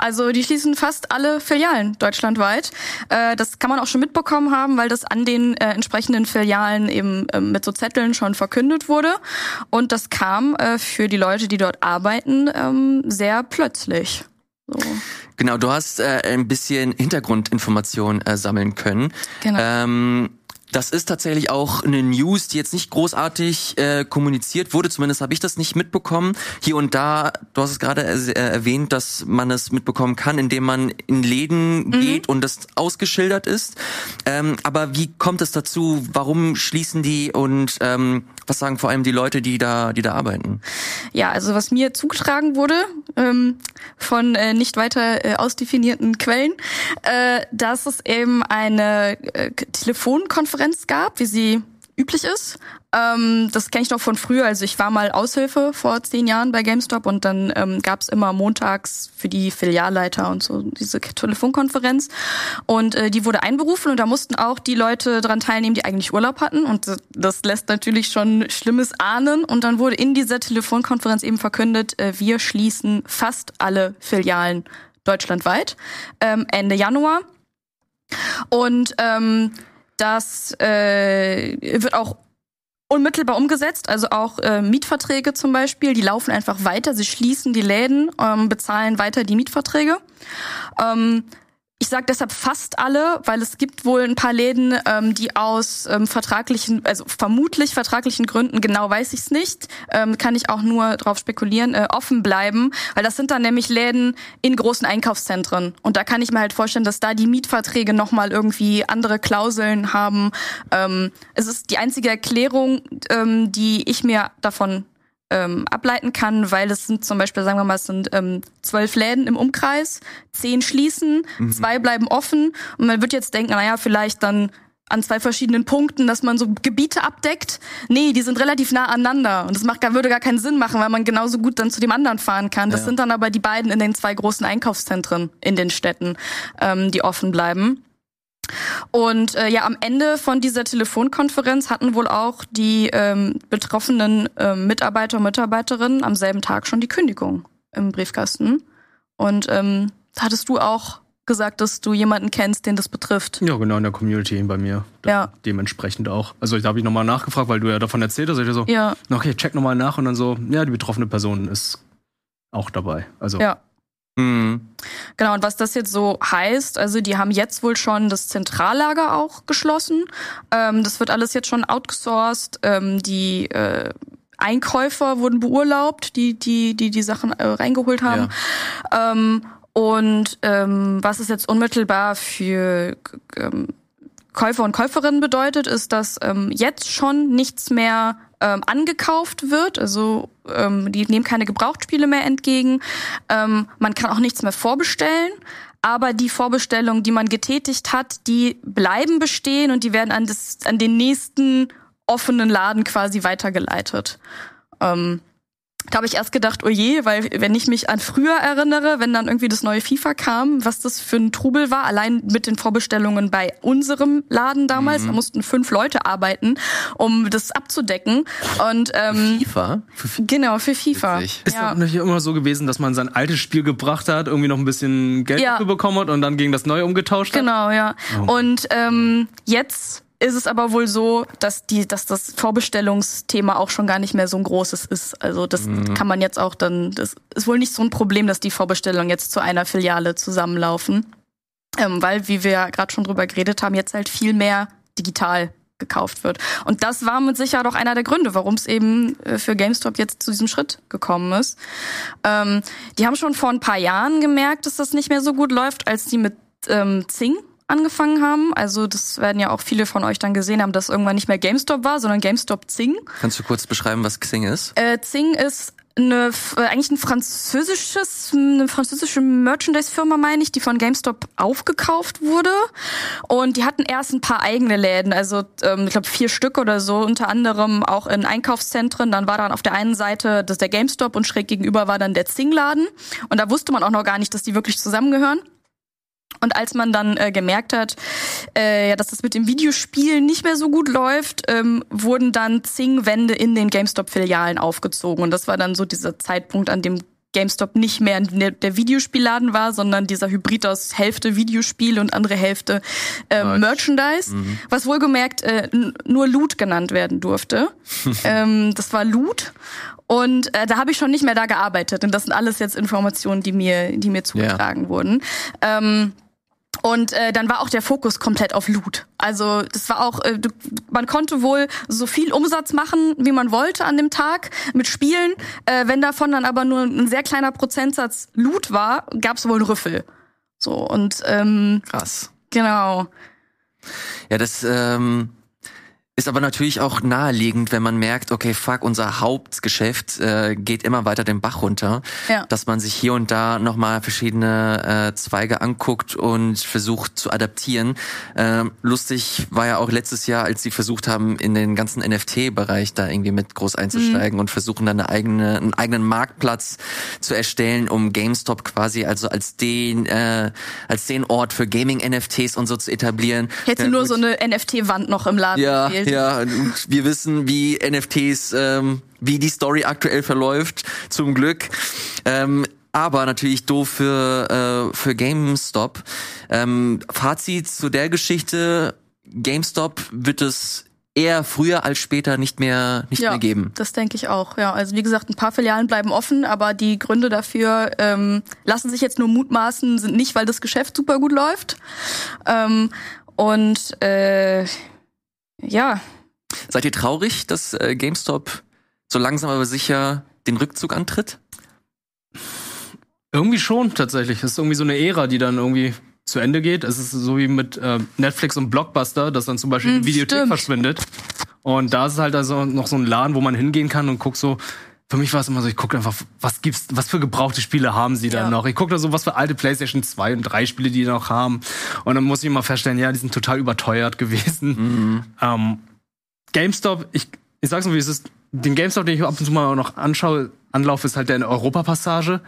Also die schließen fast alle Filialen deutschlandweit. Äh, das kann man auch schon mitbekommen haben, weil das an den äh, entsprechenden Filialen eben äh, mit so Zetteln schon verkündet wurde. Und das kam äh, für die Leute, die dort arbeiten, ähm, sehr plötzlich. So. Genau, du hast ein bisschen Hintergrundinformationen sammeln können. Genau. Ähm, das ist tatsächlich auch eine News, die jetzt nicht großartig äh, kommuniziert wurde. Zumindest habe ich das nicht mitbekommen. Hier und da, du hast es gerade äh, erwähnt, dass man es mitbekommen kann, indem man in Läden geht und das ausgeschildert ist. Ähm, aber wie kommt es dazu? Warum schließen die und ähm, was sagen vor allem die Leute, die da, die da arbeiten? Ja, also was mir zugetragen wurde ähm, von äh, nicht weiter äh, ausdefinierten Quellen, äh, dass es eben eine äh, Telefonkonferenz gab, wie sie üblich ist. Ähm, das kenne ich noch von früher. Also ich war mal Aushilfe vor zehn Jahren bei GameStop und dann ähm, gab es immer montags für die Filialleiter und so diese Telefonkonferenz. Und äh, die wurde einberufen und da mussten auch die Leute dran teilnehmen, die eigentlich Urlaub hatten. Und das- lässt natürlich schon Schlimmes ahnen. Und dann wurde in dieser Telefonkonferenz eben verkündet, äh, wir schließen fast alle Filialen deutschlandweit ähm, Ende Januar. Und ähm, das äh, wird auch unmittelbar umgesetzt, also auch äh, Mietverträge zum Beispiel, die laufen einfach weiter, sie schließen die Läden, ähm, bezahlen weiter die Mietverträge. Ähm, ich sage deshalb fast alle, weil es gibt wohl ein paar Läden, ähm, die aus ähm, vertraglichen, also vermutlich vertraglichen Gründen, genau weiß ich es nicht, ähm, kann ich auch nur drauf spekulieren, äh, offen bleiben, weil das sind dann nämlich Läden in großen Einkaufszentren und da kann ich mir halt vorstellen, dass da die Mietverträge nochmal irgendwie andere Klauseln haben. Ähm, es ist die einzige Erklärung, ähm, die ich mir davon ähm, ableiten kann, weil es sind zum Beispiel, sagen wir mal, es sind ähm, zwölf Läden im Umkreis, zehn schließen, mhm. zwei bleiben offen und man wird jetzt denken, naja, vielleicht dann an zwei verschiedenen Punkten, dass man so Gebiete abdeckt. Nee, die sind relativ nah aneinander und das macht, würde gar keinen Sinn machen, weil man genauso gut dann zu dem anderen fahren kann. Das ja. sind dann aber die beiden in den zwei großen Einkaufszentren in den Städten, ähm, die offen bleiben. Und äh, ja, am Ende von dieser Telefonkonferenz hatten wohl auch die ähm, betroffenen äh, Mitarbeiter und Mitarbeiterinnen am selben Tag schon die Kündigung im Briefkasten. Und ähm, hattest du auch gesagt, dass du jemanden kennst, den das betrifft. Ja, genau, in der Community bei mir. Ja. Dementsprechend auch. Also da habe ich nochmal nachgefragt, weil du ja davon erzählt hast. Ich so, ja. okay, check nochmal nach und dann so, ja, die betroffene Person ist auch dabei. Also ja. Mhm. Genau, und was das jetzt so heißt, also die haben jetzt wohl schon das Zentrallager auch geschlossen. Ähm, das wird alles jetzt schon outgesourced. Ähm, die äh, Einkäufer wurden beurlaubt, die die die, die Sachen äh, reingeholt haben. Ja. Ähm, und ähm, was es jetzt unmittelbar für ähm, Käufer und Käuferinnen bedeutet, ist, dass ähm, jetzt schon nichts mehr ähm, angekauft wird. Also ähm, die nehmen keine Gebrauchtspiele mehr entgegen. Ähm, man kann auch nichts mehr vorbestellen. Aber die Vorbestellungen, die man getätigt hat, die bleiben bestehen und die werden an, das, an den nächsten offenen Laden quasi weitergeleitet. Ähm, da habe ich erst gedacht, oh je, weil wenn ich mich an früher erinnere, wenn dann irgendwie das neue FIFA kam, was das für ein Trubel war, allein mit den Vorbestellungen bei unserem Laden damals, mhm. da mussten fünf Leute arbeiten, um das abzudecken. Und ähm, FIFA? Für genau, für FIFA. Witzig. Ist ja. nicht immer so gewesen, dass man sein altes Spiel gebracht hat, irgendwie noch ein bisschen Geld ja. dafür bekommen hat und dann gegen das neue umgetauscht hat? Genau, ja. Oh. Und ähm, jetzt ist es aber wohl so, dass die, dass das Vorbestellungsthema auch schon gar nicht mehr so ein großes ist. Also das mhm. kann man jetzt auch dann, das ist wohl nicht so ein Problem, dass die Vorbestellungen jetzt zu einer Filiale zusammenlaufen. Ähm, weil, wie wir ja gerade schon drüber geredet haben, jetzt halt viel mehr digital gekauft wird. Und das war mit Sicherheit auch einer der Gründe, warum es eben äh, für GameStop jetzt zu diesem Schritt gekommen ist. Ähm, die haben schon vor ein paar Jahren gemerkt, dass das nicht mehr so gut läuft, als die mit ähm, Zing angefangen haben. Also das werden ja auch viele von euch dann gesehen haben, dass irgendwann nicht mehr GameStop war, sondern GameStop Zing. Kannst du kurz beschreiben, was Xing ist? Äh, Zing ist eine äh, eigentlich ein französisches eine französische Merchandise Firma meine ich, die von GameStop aufgekauft wurde und die hatten erst ein paar eigene Läden, also ähm, ich glaube vier Stück oder so, unter anderem auch in Einkaufszentren. Dann war dann auf der einen Seite das der GameStop und schräg gegenüber war dann der Zing Laden und da wusste man auch noch gar nicht, dass die wirklich zusammengehören. Und als man dann äh, gemerkt hat, äh, dass das mit dem Videospiel nicht mehr so gut läuft, ähm, wurden dann Zing-Wände in den GameStop-Filialen aufgezogen. Und das war dann so dieser Zeitpunkt, an dem GameStop nicht mehr der Videospielladen war, sondern dieser Hybrid aus Hälfte Videospiel und andere Hälfte äh, Merchandise, mhm. was wohlgemerkt äh, nur Loot genannt werden durfte. ähm, das war Loot. Und äh, da habe ich schon nicht mehr da gearbeitet. Und das sind alles jetzt Informationen, die mir, die mir zugetragen yeah. wurden. Ähm, und äh, dann war auch der Fokus komplett auf Loot. Also das war auch, äh, man konnte wohl so viel Umsatz machen, wie man wollte an dem Tag mit Spielen. Äh, wenn davon dann aber nur ein sehr kleiner Prozentsatz Loot war, gab es wohl einen Rüffel. So und ähm, krass. Genau. Ja, das ähm, ist aber natürlich auch naheliegend, wenn man merkt, okay, fuck, unser Hauptgeschäft äh, geht immer weiter den Bach runter, ja. dass man sich hier und da nochmal verschiedene äh, Zweige anguckt und versucht zu adaptieren. Ähm, lustig war ja auch letztes Jahr, als sie versucht haben, in den ganzen NFT-Bereich da irgendwie mit groß einzusteigen mhm. und versuchen dann eine eigene, einen eigenen Marktplatz zu erstellen, um GameStop quasi also als den äh, als den Ort für Gaming-NFTs und so zu etablieren. Hätte ja, nur so eine NFT-Wand noch im Laden ja, gefehlt. Ja, wir wissen, wie NFTs, ähm, wie die Story aktuell verläuft, zum Glück. Ähm, aber natürlich doof für, äh, für GameStop. Ähm, Fazit zu der Geschichte GameStop wird es eher früher als später nicht mehr nicht ja, mehr geben. Das denke ich auch. Ja, also wie gesagt, ein paar Filialen bleiben offen, aber die Gründe dafür ähm, lassen sich jetzt nur mutmaßen, sind nicht, weil das Geschäft super gut läuft. Ähm, und äh, ja. Seid ihr traurig, dass äh, GameStop so langsam aber sicher den Rückzug antritt? Irgendwie schon, tatsächlich. Das ist irgendwie so eine Ära, die dann irgendwie zu Ende geht. Es ist so wie mit äh, Netflix und Blockbuster, dass dann zum Beispiel Mm, die Videothek stimmt. verschwindet. Und da ist es halt also noch so ein Laden, wo man hingehen kann und guckt so. Für mich war es immer so, ich gucke einfach, was gibt's, was für gebrauchte Spiele haben sie da Ja. noch? Ich gucke da so, was für alte PlayStation 2 und 3 Spiele die noch haben. Und dann muss ich immer feststellen, ja, die sind total überteuert gewesen. Ähm, GameStop, ich, ich sag's mal, wie es ist. Den GameStop, den ich ab und zu mal noch anschaue, anlaufe, ist halt der in Europapassage.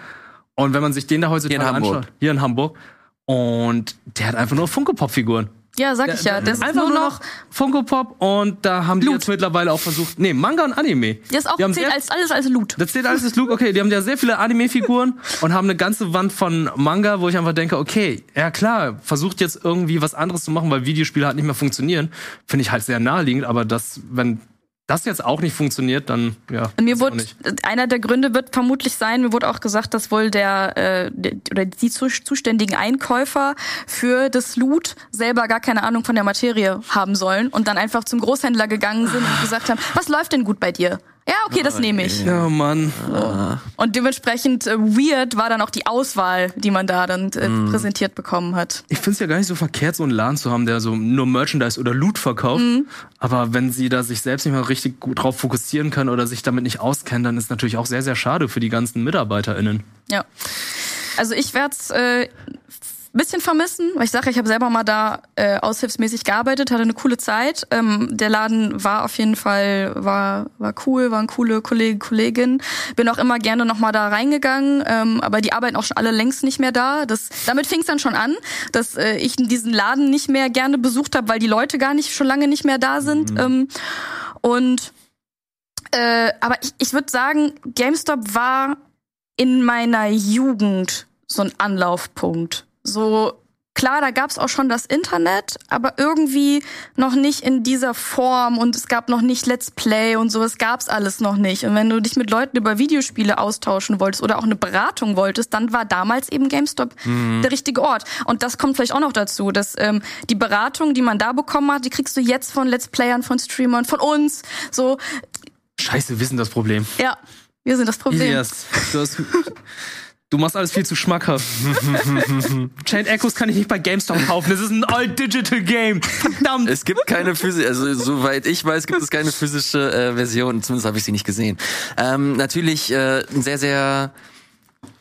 Und wenn man sich den da heutzutage Hier in Hamburg. anschaut, hier in Hamburg, und der hat einfach nur Funko-Pop-Figuren. Ja, sag ich ja. Das ist einfach nur noch. Funko Pop und da haben die Loot. jetzt mittlerweile auch versucht, nee, Manga und Anime. Das ist auch die haben zählt sehr, als alles als Loot. das zählt alles als Loot, okay, die haben ja sehr viele Anime-Figuren und haben eine ganze Wand von Manga, wo ich einfach denke, okay, ja klar, versucht jetzt irgendwie was anderes zu machen, weil Videospiele halt nicht mehr funktionieren. Finde ich halt sehr naheliegend, aber das, wenn das jetzt auch nicht funktioniert, dann ja. Mir wurde einer der Gründe wird vermutlich sein, mir wurde auch gesagt, dass wohl der äh, der- oder die zu- zuständigen Einkäufer für das Loot selber gar keine Ahnung von der Materie haben sollen und dann einfach zum Großhändler gegangen sind und gesagt haben, was läuft denn gut bei dir? Ja, okay, das nehme ich. Ja, Mann. Und dementsprechend äh, weird war dann auch die Auswahl, die man da dann äh, Mhm. präsentiert bekommen hat. Ich finde es ja gar nicht so verkehrt, so einen Laden zu haben, der so nur Merchandise oder Loot verkauft. Aber wenn sie da sich selbst nicht mal richtig gut drauf fokussieren können oder sich damit nicht auskennen, dann ist natürlich auch sehr, sehr schade für die ganzen MitarbeiterInnen. Ja. Also ich werde es äh, bisschen vermissen, weil ich sage, ich habe selber mal da äh, aushilfsmäßig gearbeitet, hatte eine coole Zeit. Ähm, der Laden war auf jeden Fall war war cool, waren coole Kollegen, Kolleginnen. Bin auch immer gerne noch mal da reingegangen, ähm, aber die arbeiten auch schon alle längst nicht mehr da. Das damit fing es dann schon an, dass äh, ich diesen Laden nicht mehr gerne besucht habe, weil die Leute gar nicht schon lange nicht mehr da sind. Ähm, und äh, aber ich, ich würde sagen, GameStop war in meiner Jugend so ein Anlaufpunkt. So klar, da gab's auch schon das Internet, aber irgendwie noch nicht in dieser Form und es gab noch nicht Let's Play und sowas gab's alles noch nicht. Und wenn du dich mit Leuten über Videospiele austauschen wolltest oder auch eine Beratung wolltest, dann war damals eben GameStop der richtige Ort. Und das kommt vielleicht auch noch dazu, dass ähm, die Beratung, die man da bekommen hat, die kriegst du jetzt von Let's Playern, von Streamern, von uns. So, Scheiße, wir sind das Problem. ja, wir sind das Problem. Elias, du, hast, du machst alles viel zu schmackhaft. Chain Echoes kann ich nicht bei GameStop kaufen. Das ist ein All-Digital-Game. Verdammt. Es gibt keine physische, also soweit ich weiß, gibt es keine physische äh, Version. Zumindest habe ich sie nicht gesehen. Ähm, natürlich äh, ein sehr, sehr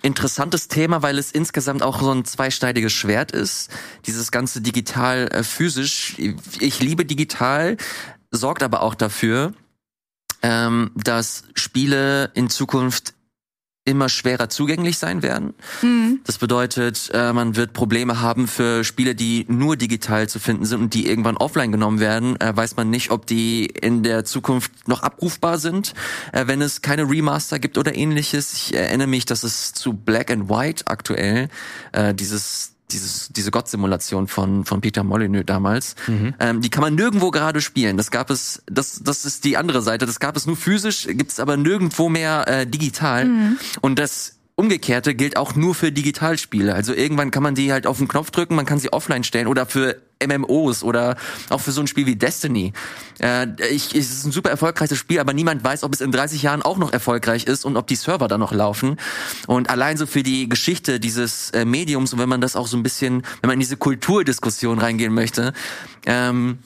interessantes Thema, weil es insgesamt auch so ein zweischneidiges Schwert ist. Dieses ganze digital äh, physisch. Ich liebe digital, sorgt aber auch dafür, ähm, dass Spiele in Zukunft immer schwerer zugänglich sein werden. Das bedeutet, äh, man wird Probleme haben für Spiele, die nur digital zu finden sind und die irgendwann offline genommen werden. Äh, weiß man nicht, ob die in der Zukunft noch abrufbar sind, äh, wenn es keine Remaster gibt oder ähnliches. Ich erinnere mich, dass es zu Black and White aktuell dieses dieses, diese Gott-Simulation von, von Peter Molyneux damals, ähm, die kann man nirgendwo gerade spielen. Das gab es, das, das ist die andere Seite. Das gab es nur physisch, gibt es aber nirgendwo mehr äh, digital. Und das Umgekehrte gilt auch nur für Digitalspiele. Also irgendwann kann man die halt auf den Knopf drücken, man kann sie offline stellen oder für MMOs oder auch für so ein Spiel wie Destiny. Äh, ich, es ist ein super erfolgreiches Spiel, aber niemand weiß, ob es in 30 Jahren auch noch erfolgreich ist und ob die Server da noch laufen. Und allein so für die Geschichte dieses äh, Mediums und wenn man das auch so ein bisschen, wenn man in diese Kulturdiskussion reingehen möchte, ähm,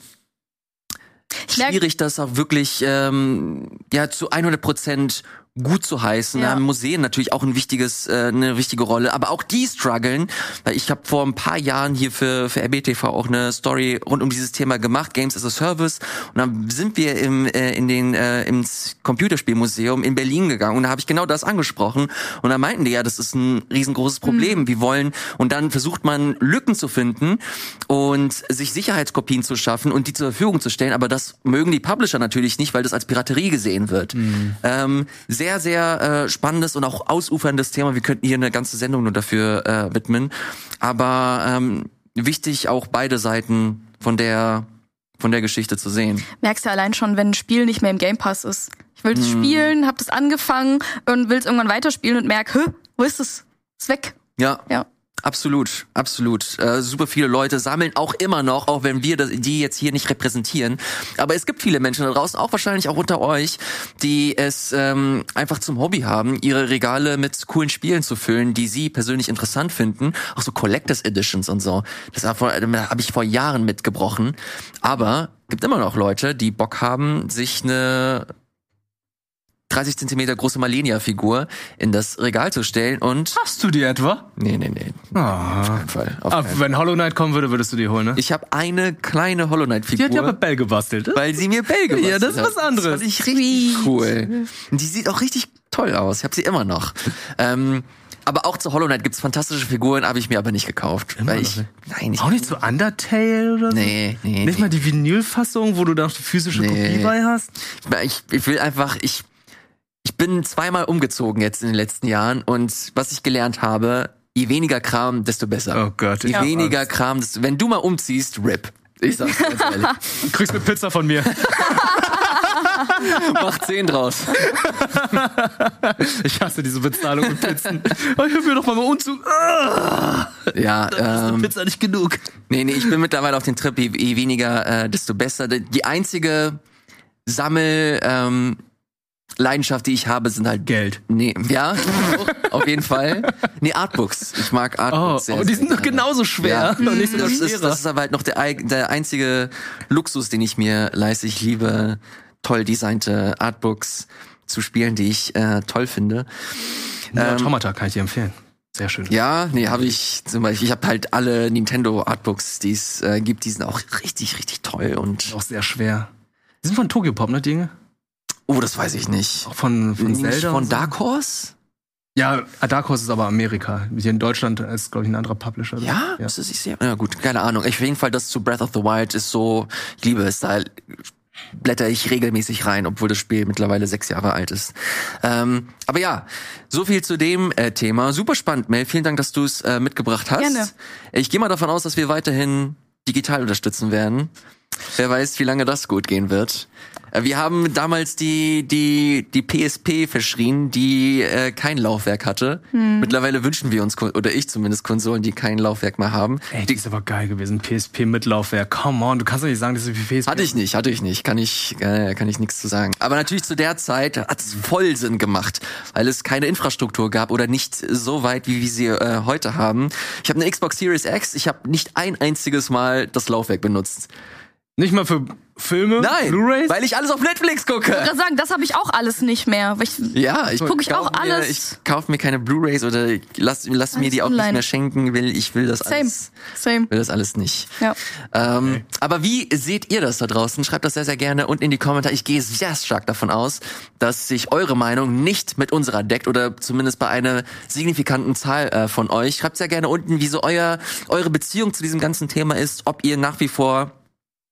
schwierig, das auch wirklich ähm, ja zu 100 Prozent gut zu heißen. Ja. Da haben Museen natürlich auch ein wichtiges, äh, eine wichtige Rolle, aber auch die strugglen, weil ich habe vor ein paar Jahren hier für für RBTV auch eine Story rund um dieses Thema gemacht, Games as a Service, und dann sind wir im äh, in den äh, ins Computerspielmuseum in Berlin gegangen und da habe ich genau das angesprochen und da meinten die ja, das ist ein riesengroßes Problem. Wir wollen und dann versucht man Lücken zu finden und sich Sicherheitskopien zu schaffen und die zur Verfügung zu stellen, aber das mögen die Publisher natürlich nicht, weil das als Piraterie gesehen wird. Ähm, sehr, sehr äh, spannendes und auch ausuferndes Thema. Wir könnten hier eine ganze Sendung nur dafür äh, widmen. Aber ähm, wichtig auch beide Seiten von der von der Geschichte zu sehen. Merkst du allein schon, wenn ein Spiel nicht mehr im Game Pass ist. Ich will Hm. es spielen, hab das angefangen und will es irgendwann weiterspielen und merk, hä, wo ist es? Ist weg. Ja, Ja. Absolut, absolut. Äh, super viele Leute sammeln auch immer noch, auch wenn wir das, die jetzt hier nicht repräsentieren. Aber es gibt viele Menschen da draußen, auch wahrscheinlich auch unter euch, die es ähm, einfach zum Hobby haben, ihre Regale mit coolen Spielen zu füllen, die sie persönlich interessant finden. Auch so Collectors Editions und so. Das habe ich vor Jahren mitgebrochen. Aber gibt immer noch Leute, die Bock haben, sich eine 30 Zentimeter große Malenia-Figur in das Regal zu stellen und Hast du die etwa? Nee, nee, nee. Ah. Auf keinen Fall. Auf Ah, keinen Fall. wenn Hollow Knight kommen würde, würdest du die holen, ne? Ich habe eine kleine Hollow Knight die hat ja mit Bell gebastelt. weil sie mir Bell gebastelt Ja, das ist hat. was anderes. Das fand ich richtig cool. Und die sieht auch richtig toll aus. Ich habe sie immer noch. Ähm, aber auch zu Hollow Knight gibt's fantastische Figuren, habe ich mir aber nicht gekauft. weil ich, nicht? nein, ich, Auch nicht zu Undertale oder so? Nee, nee, Nicht nee. mal die Vinylfassung, wo du da die physische Nee. Kopie bei hast? ich, ich will einfach, ich, ich bin zweimal umgezogen jetzt in den letzten Jahren und was ich gelernt habe, je weniger Kram, desto besser. Oh Gott, Je weniger Angst. Kram, desto, wenn du mal umziehst, RIP. Ich sag's ganz ehrlich. Du kriegst eine Pizza von mir. Mach 10 draus. Ich hasse diese Bezahlung mit Pizzen. Oh, ich hab mir doch mal einen Umzug. Ah, Ja, ist eine ähm, Pizza nicht genug. nee, nee, ich bin mittlerweile auf den Trip, je, je weniger, äh, desto besser. Die einzige Sammel, ähm, Leidenschaft, die ich habe, sind halt Geld. Nee, ja, auf jeden Fall. Nee, Artbooks. Ich mag Oh, Artbooks. sehr, aber die sind doch gerne. genauso schwer. Ja. Und nicht Das ist, das ist aber halt noch der, der einzige Luxus, den ich mir leiste. Ich liebe toll designte Artbooks zu spielen, die ich äh, toll finde. Ja, Automata kann ich dir empfehlen. Sehr schön. Ja, nee, habe ich zum Beispiel. Ich habe halt alle Nintendo Artbooks, die es äh, gibt, die sind auch richtig, richtig toll. Und Auch sehr schwer. Die sind von Tokyo Pop, ne, Dinge? Oh, das weiß ich nicht. Auch von, von Nicht Zelda. von und so? Dark Horse? Ja, Dark Horse ist aber Amerika. Hier in Deutschland ist, glaube ich, ein anderer Publisher. Ja, ja. Ist das nicht sehr? Ja, gut, keine Ahnung. Ich, auf jeden Fall, das zu Breath of the Wild ist so, ich liebe es, da blätter ich regelmäßig rein, obwohl das Spiel mittlerweile sechs Jahre alt ist. Ähm, aber ja, so viel zu dem äh, Thema. Super spannend, Mel. Vielen Dank, dass du es äh, mitgebracht hast. Gerne. Ich gehe mal davon aus, dass wir weiterhin digital unterstützen werden. Wer weiß, wie lange das gut gehen wird. Äh, Wir haben damals die die die PSP verschrien, die äh, kein Laufwerk hatte. Mittlerweile wünschen wir uns oder ich zumindest Konsolen, die kein Laufwerk mehr haben. Ey, die ist aber geil gewesen. PSP mit Laufwerk. Come on, du kannst doch nicht sagen, dass du PSP Hatte ich nicht, hatte ich nicht, kann ich äh, kann ich nichts zu sagen. Aber natürlich zu der Zeit hat es voll Sinn gemacht, weil es keine Infrastruktur gab oder nicht so weit, wie wir sie äh, heute haben. Ich habe eine Xbox Series X, ich habe nicht ein einziges Mal das Laufwerk benutzt. Nicht mal für Filme? Nein, Blu-rays? weil ich alles auf Netflix gucke. Ich wollte sagen, das habe ich auch alles nicht mehr. Ich, Ja, ich Guck ich auch mir, alles. Ich kauf mir keine Blu-rays oder lass, lass mir die auch online. nicht mehr schenken, will ich will das Same, alles same. will das alles nicht. Ja. Ähm, Aber wie seht ihr das da draußen? Schreibt das sehr, sehr gerne unten in die Kommentare. Ich gehe sehr stark davon aus, dass sich eure Meinung nicht mit unserer deckt oder zumindest bei einer signifikanten Zahl äh, von euch. Schreibt sehr gerne unten, wie so euer, eure Beziehung zu diesem ganzen Thema ist, ob ihr nach wie vor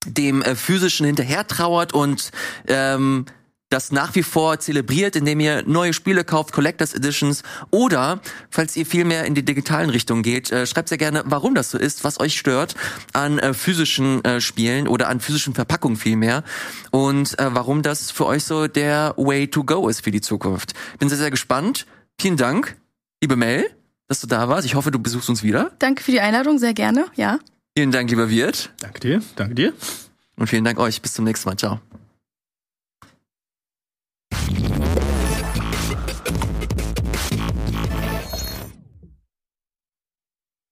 dem äh, physischen hinterher trauert und ähm, das nach wie vor zelebriert, indem ihr neue Spiele kauft, Collectors Editions oder falls ihr viel mehr in die digitalen Richtungen geht, äh, schreibt sehr gerne, warum das so ist, was euch stört an äh, physischen äh, Spielen oder an physischen Verpackungen vielmehr und äh, warum das für euch so der Way to go ist für die Zukunft. Bin sehr, sehr gespannt. Vielen Dank, liebe Mel, dass du da warst. Ich hoffe, du besuchst uns wieder. Danke für die Einladung, sehr gerne. Ja. Vielen Dank, lieber Wirt. Danke dir, danke dir. Und vielen Dank euch. Bis zum nächsten Mal. Ciao.